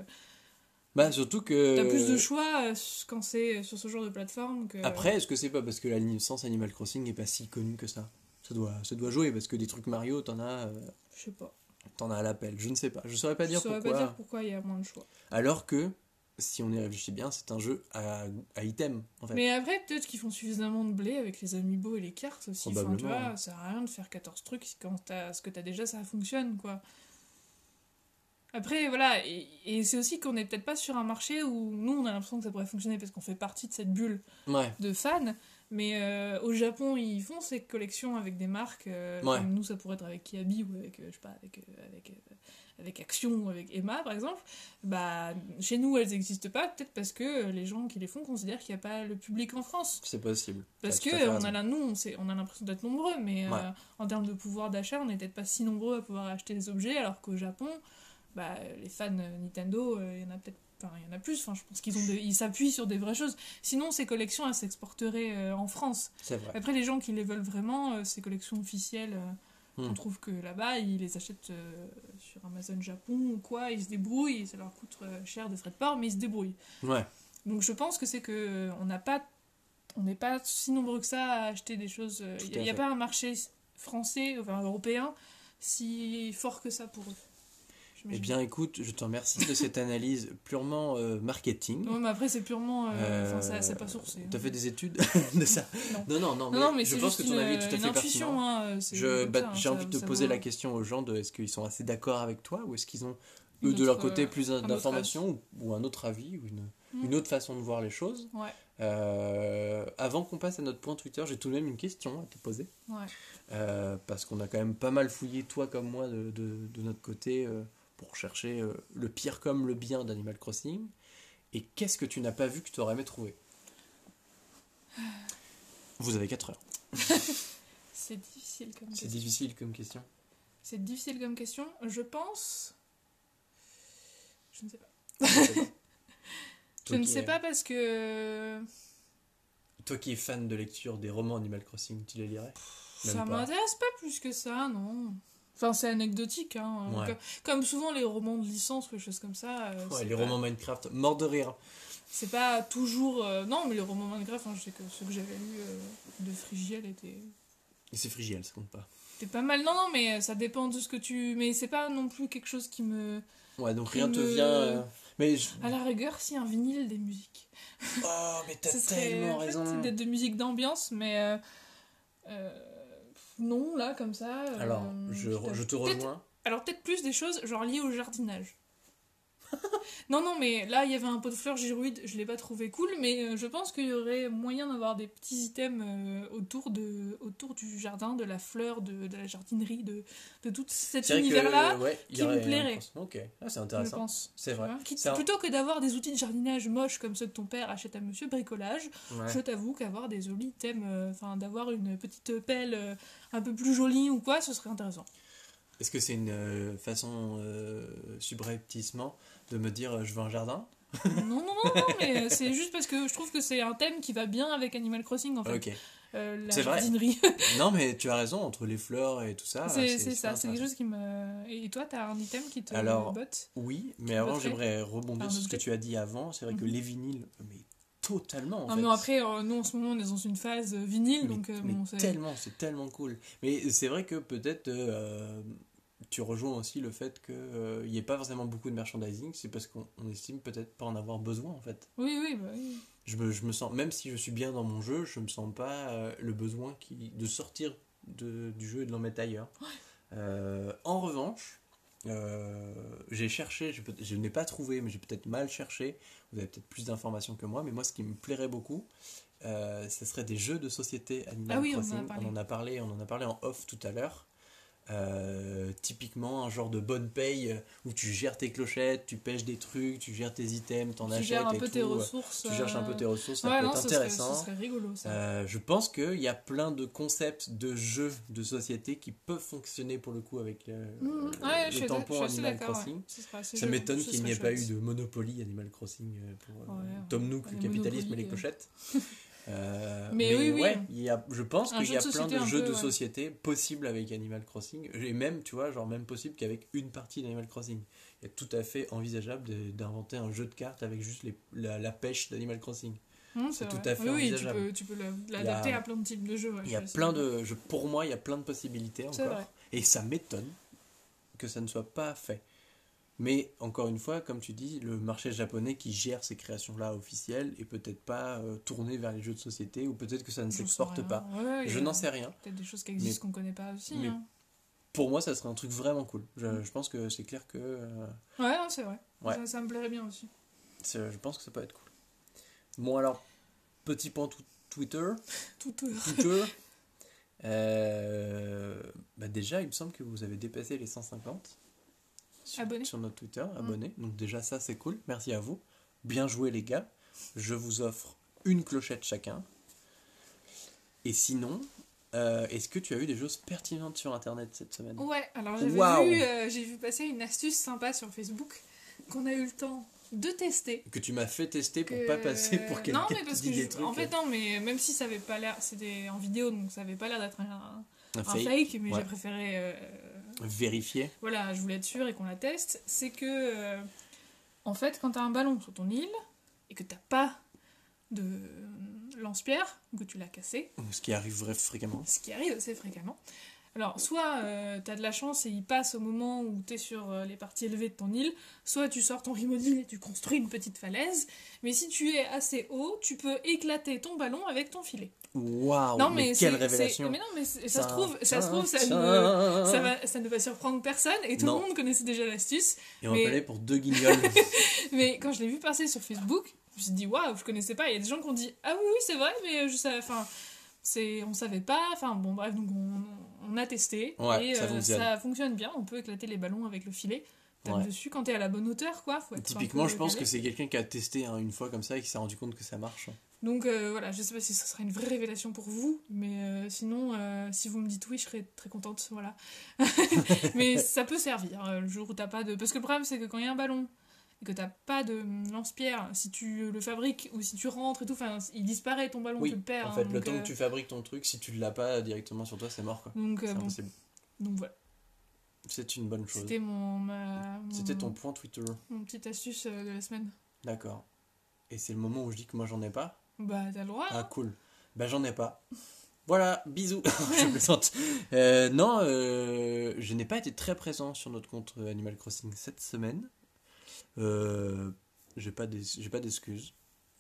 Bah surtout que. t'as plus de choix euh, quand c'est sur ce genre de plateforme que. Après, est-ce que c'est pas parce que la licence Animal Crossing n'est pas si connue que ça? Ça doit, ça doit jouer parce que des trucs Mario, t'en as, euh, je sais pas. t'en as à l'appel. Je ne sais pas. Je saurais pas Je dire saurais pourquoi. pas dire pourquoi il y a moins de choix. Alors que, si on y réfléchit bien, c'est un jeu à, à item en fait. Mais après, peut-être qu'ils font suffisamment de blé avec les amiibo et les cartes aussi. Enfin, tu vois, hein. ça sert à rien de faire 14 trucs quand t'as ce que t'as déjà, ça fonctionne, quoi. Après, voilà, et, et c'est aussi qu'on n'est peut-être pas sur un marché où nous, on a l'impression que ça pourrait fonctionner parce qu'on fait partie de cette bulle Ouais. de fans. Mais euh, au Japon, ils font ces collections avec des marques. euh, Ouais. Comme nous, ça pourrait être avec Kiabi ou avec, euh, je sais pas, avec, euh, avec, euh, avec Action ou avec Emma, par exemple. Bah, chez nous, elles n'existent pas, peut-être parce que les gens qui les font considèrent qu'il n'y a pas le public en France. C'est possible. Parce que on a, là, nous, on, sait- on a l'impression d'être nombreux, mais euh, Ouais. en termes de pouvoir d'achat, on n'est peut-être pas si nombreux à pouvoir acheter des objets, alors qu'au Japon, bah, les fans euh, Nintendo, euh, il y en a peut-être. Il y en a plus. Enfin, je pense qu'ils ont, des- ils s'appuient sur des vraies choses. Sinon, ces collections, elles s'exporteraient euh, en France. C'est vrai. Après, les gens qui les veulent vraiment, euh, ces collections officielles, euh, Hmm. on trouve que là-bas, ils les achètent euh, sur Amazon Japon ou quoi. Ils se débrouillent. Ça leur coûte euh, cher de frais de port, mais ils se débrouillent. Ouais. Donc je pense que c'est que euh, on n'a pas, on n'est pas si nombreux que ça à acheter des choses. euh, Il n'y a fait. pas un marché français, enfin européen, si fort que ça pour eux. Eh bien, écoute, je te remercie de cette analyse purement euh, marketing. Ouais, mais après c'est purement, euh, Euh, enfin c'est pas sourcé. hein. T'as fait des études de ça? Non. Non, non, non. Mais, Non, non, mais je pense que ton une, avis est tout à fait pertinent. hein, euh, bah, hein, j'ai envie de te poser la question aux gens de est-ce qu'ils sont assez d'accord avec toi ou est-ce qu'ils ont eux de leur côté plus d'informations ou, ou un autre avis ou une, Mm. une autre façon de voir les choses? Ouais. Euh, avant qu'on passe à notre point Twitter, j'ai tout de même une question à te poser. Ouais. Euh, parce qu'on a quand même pas mal fouillé, toi comme moi, de, de- de notre côté, euh, pour chercher euh, le pire comme le bien d'Animal Crossing. Et qu'est-ce que tu n'as pas vu que tu aurais aimé trouver? Vous avez 4 heures. C'est difficile comme C'est question. difficile comme question. C'est difficile comme question. Je pense. Je ne sais pas. Je ne sais pas parce que Toi qui es fan de lecture des romans Animal Crossing, tu les lirais? Même ça m'intéresse pas plus que ça, non. Enfin, c'est anecdotique, hein. Ouais. Comme, comme souvent les romans de licence ou des choses comme ça. euh, Ouais, c'est les pas- romans Minecraft, mort de rire. C'est pas toujours. euh, Non, mais les romans Minecraft, hein, je sais que ceux que j'avais lus euh, de Frigiel étaient. Et c'est Frigiel, ça compte pas. étaient pas mal. Non, non, mais ça dépend de ce que tu. Mais c'est pas non plus quelque chose qui me. Ouais, donc rien te me- vient. Mais je- À la rigueur, si un vinyle des musiques. oh, mais t'as tellement en fait, raison. d'être de musique d'ambiance, mais euh, non, là, comme ça. euh, Alors, je, putain. je te rejoins. Alors peut-être plus des choses genre liées au jardinage. non, non, mais là, il y avait un pot de fleurs girouide, je l'ai pas trouvé cool, mais euh, je pense qu'il y aurait moyen d'avoir des petits items euh, autour, de, autour du jardin, de la fleur, de, de la jardinerie, de, de tout cet univers-là, ouais, qui me plairait. Ok, ah, c'est je intéressant. pense. C'est vrai. vois Quitte- C'est un- Plutôt que d'avoir des outils de jardinage moches comme ceux que ton père achète à monsieur bricolage, Ouais. je t'avoue qu'avoir des jolis items, euh, enfin d'avoir une petite pelle euh, un peu plus jolie ou quoi, ce serait intéressant. Est-ce que c'est une euh, façon euh, subrepticement de me dire euh, je veux un jardin non, non, non, non, mais euh, c'est juste parce que je trouve que c'est un thème qui va bien avec Animal Crossing en fait. Ok. Euh, la C'est vrai. jardinerie. non, mais tu as raison, entre les fleurs et tout ça. c'est ça, c'est quelque chose qui me. Et toi, t'as un item qui te Alors, botte Oui, mais avant, j'aimerais rebondir sur ce que tu as dit avant. C'est vrai que Mhm. les vinyles, mais totalement. En Non, fait. mais après, euh, nous en ce moment, on est dans une phase vinyle, Mais- donc euh, mais bon, c'est. tellement, c'est tellement cool. Mais c'est vrai que peut-être euh, tu rejoins aussi le fait qu'il n'y ait pas forcément beaucoup de merchandising, c'est parce qu'on on estime peut-être pas en avoir besoin en fait. Oui, oui, bah oui. Je me, je me sens, même si je suis bien dans mon jeu, je me sens pas euh, le besoin qui, de sortir de, du jeu et de l'en mettre ailleurs. Euh, en revanche, euh, j'ai cherché, je, n'ai pas trouvé, mais j'ai peut-être mal cherché. Vous avez peut-être plus d'informations que moi, mais moi, ce qui me plairait beaucoup, euh, ce serait des jeux de société Animal Ah oui, on en a Crossing. parlé. on en a parlé, on en a parlé en off tout à l'heure. Euh, typiquement un genre de bonne paye où tu gères tes clochettes, tu pêches des trucs, tu gères tes items, t'en Tu achètes gères un et peu tout, tes euh, ressources. tu cherches un peu euh, tes ressources, ça ouais, peut non, être ce serait, intéressant. ce serait rigolo ça. Euh, je pense qu'il y a plein de concepts de jeux de société qui peuvent fonctionner pour le coup avec le, Mhm. le- Ouais, je tampon Animal. Crossing. ouais. Ça m'étonne qu'il n'y ait pas eu de Monopoly Animal Crossing pour euh. Tom Nook, le capitalisme et les clochettes. Euh, Mais oui, oui. ouais, il y a, je pense qu'il y a de plein de jeux peu, de ouais. société possibles avec Animal Crossing. Et même, tu vois, genre même possible qu'avec une partie d'Animal Crossing. Il est tout à fait envisageable d'inventer un jeu de cartes avec juste les- la, la pêche d'Animal Crossing. Hum, c'est tout à fait Oui, oui, tu envisageable. peux, tu peux l'adapter à plein de types de jeux. ouais, Il y a plein de, je, pour moi, il y a plein de possibilités encore. vrai. Et ça m'étonne que ça ne soit pas fait. Mais encore une fois, comme tu dis, le marché japonais qui gère ces créations-là officielles est peut-être pas euh, tourné vers les jeux de société ou peut-être que ça ne s'exporte pas. Ouais, Je n'en sais rien. Peut-être des choses qui existent qu'on connaît pas aussi. mais- hein. Pour moi, ça serait un truc vraiment cool. Je, je pense que c'est clair que euh, Ouais, c'est vrai. Ouais. Ça, ça me plairait bien aussi. je pense que ça peut être cool. Bon alors, petit point tw- Twitter. Euh, Twitter. Euh, bah déjà, il me semble que vous avez dépassé les 150 sur, notre Twitter, abonnés. Donc déjà, ça, c'est cool. Merci à vous. Bien joué, les gars. Je vous offre une clochette chacun. Et sinon, euh, est-ce que tu as eu des choses pertinentes sur Internet cette semaine? Ouais, alors j'avais vu, euh, j'ai vu passer une astuce sympa sur Facebook qu'on a eu le temps de tester. Que tu m'as fait tester pour que- pas passer pour quelqu'un qui parce dit que des je- trucs. en fait non, mais même si ça avait pas l'air, c'était en vidéo donc ça avait pas l'air d'être un, un un fake, fake, mais ouais. j'ai préféré, euh, vérifié. voilà, je voulais être sûre et qu'on la teste. C'est que euh, en fait, quand t'as un ballon sur ton île et que t'as pas de lance-pierre, ou que tu l'as cassé, Ce qui arrive fréquemment. ce qui arrive assez fréquemment. Alors, soit euh, t'as de la chance et il passe au moment où t'es sur euh, les parties élevées de ton île, soit tu sors ton rimodile et tu construis une petite falaise, mais si tu es assez haut, tu peux éclater ton ballon avec ton filet. Waouh, non, mais, mais, quelle révélation Mais non, mais ça, se trouve, ça, se trouve, ça, ça, ne, ça, va, ça ne va surprendre personne et tout Non. le monde connaissait déjà l'astuce. Et on mais- aller pour deux guignols. Mais quand je l'ai vu passer sur Facebook, je me suis dit waouh, je connaissais pas. Il y a des gens qui ont dit ah oui, oui, c'est vrai, mais je savais, enfin, on savait pas. Enfin, bon, bref, donc on, on a testé Ouais, et ça euh, fonctionne. ça fonctionne bien. On peut éclater les ballons avec le filet. Tape Ouais. dessus quand t'es à la bonne hauteur, quoi. Faut être un Typiquement, je pense que c'est quelqu'un qui a testé hein, une fois comme ça et qui s'est rendu compte que ça marche. Donc euh, voilà, je sais pas si ce sera une vraie révélation pour vous, mais euh, sinon, euh, si vous me dites oui, je serai très contente, voilà. mais ça peut servir le jour où t'as pas de... Parce que le problème, c'est que quand il y a un ballon et que t'as pas de lance-pierre, si tu le fabriques ou si tu rentres et tout, enfin, il disparaît ton ballon, tu Oui, le perds. en hein, fait, le temps euh, que tu fabriques ton truc, si tu l'as pas directement sur toi, c'est mort quoi. Donc, euh, bon, donc voilà, C'est une bonne chose. c'était mon, ma- C'était ton point Twitter. mon petite astuce euh, de la semaine. D'accord. Et c'est le moment où je dis que moi j'en ai pas Bah t'as le droit. Ah hein. cool. Bah j'en ai pas. Voilà, bisous. je plaisante. Euh, non, euh, je n'ai pas été très présent sur notre compte euh, Animal Crossing cette semaine. Euh, j'ai pas d'excuses.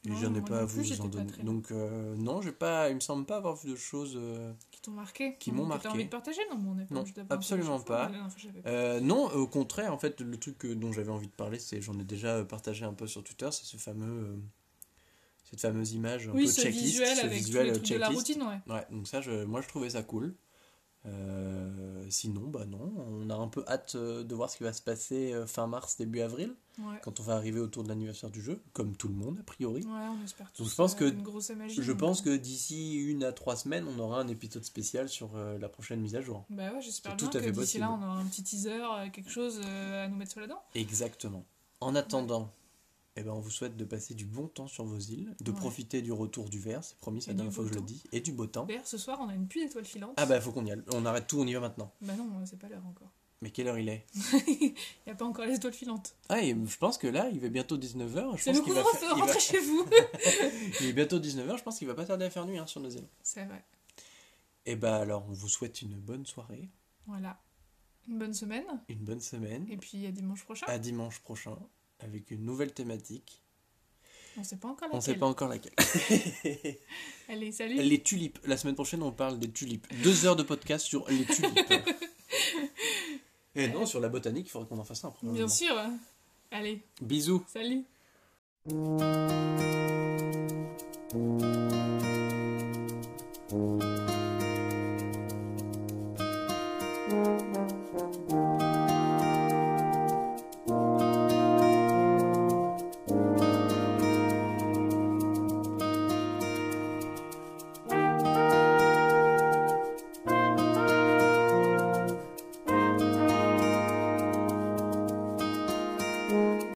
Et j'en ai pas à vous en donner. Donc euh, non, j'ai pas, il me semble pas avoir vu de choses. euh, Qui t'ont marqué. Qui m'ont marqué. Envie de partager Non, mais on est pas Non, absolument fois, pas. fois. Euh, non, au contraire, en fait, le truc euh, dont j'avais envie de parler, c'est j'en ai déjà partagé un peu sur Twitter, c'est ce fameux, cette fameuse image un Oui, peu ce checklist, visuel ce avec tous visuel les trucs de la routine, ouais. Ouais, donc ça, je, moi, je trouvais ça cool. Euh, sinon, bah non, on a un peu hâte euh, de voir ce qui va se passer euh, fin mars, début avril, Ouais. quand on va arriver autour de l'anniversaire du jeu, comme tout le monde a priori. Ouais, on espère tous. Donc, je pense que- magie. Je pense euh, que d'ici une à trois semaines, on aura un épisode spécial sur euh, la prochaine mise à jour. Bah ouais, j'espère bien tout à que d'ici là, on aura un petit teaser, quelque chose euh, à nous mettre sur la dent. Exactement. En attendant, eh ben, on vous souhaite de passer du bon temps sur vos îles, de Ouais. profiter du retour du verre, c'est promis, c'est la dernière fois que je le dis, et du beau temps. D'ailleurs, ce soir, on a une pluie d'étoiles filantes. Ah bah faut qu'on y aille, on arrête tout, on y va maintenant. Bah non, c'est pas l'heure encore. Mais quelle heure il est? Il n'y a pas encore les étoiles filantes. Ah et je pense que là, il va bientôt 19h, je C'est le qu'il va, couvre-feu, va- rentrez chez vous il est bientôt 19h, je pense qu'il va pas tarder à faire nuit hein, sur nos îles. C'est vrai. Et bah alors, on vous souhaite une bonne soirée, Voilà. Une bonne semaine. une bonne semaine, Et puis à dimanche prochain. à dimanche prochain, avec une nouvelle thématique. On sait pas encore On laquelle. sait pas encore laquelle. Allez, salut. Les tulipes. La semaine prochaine, on parle des tulipes. Deux heures de podcast sur les tulipes. Et non, sur la botanique, il faudrait qu'on en fasse un. Bien sûr. Allez, Bisous. salut.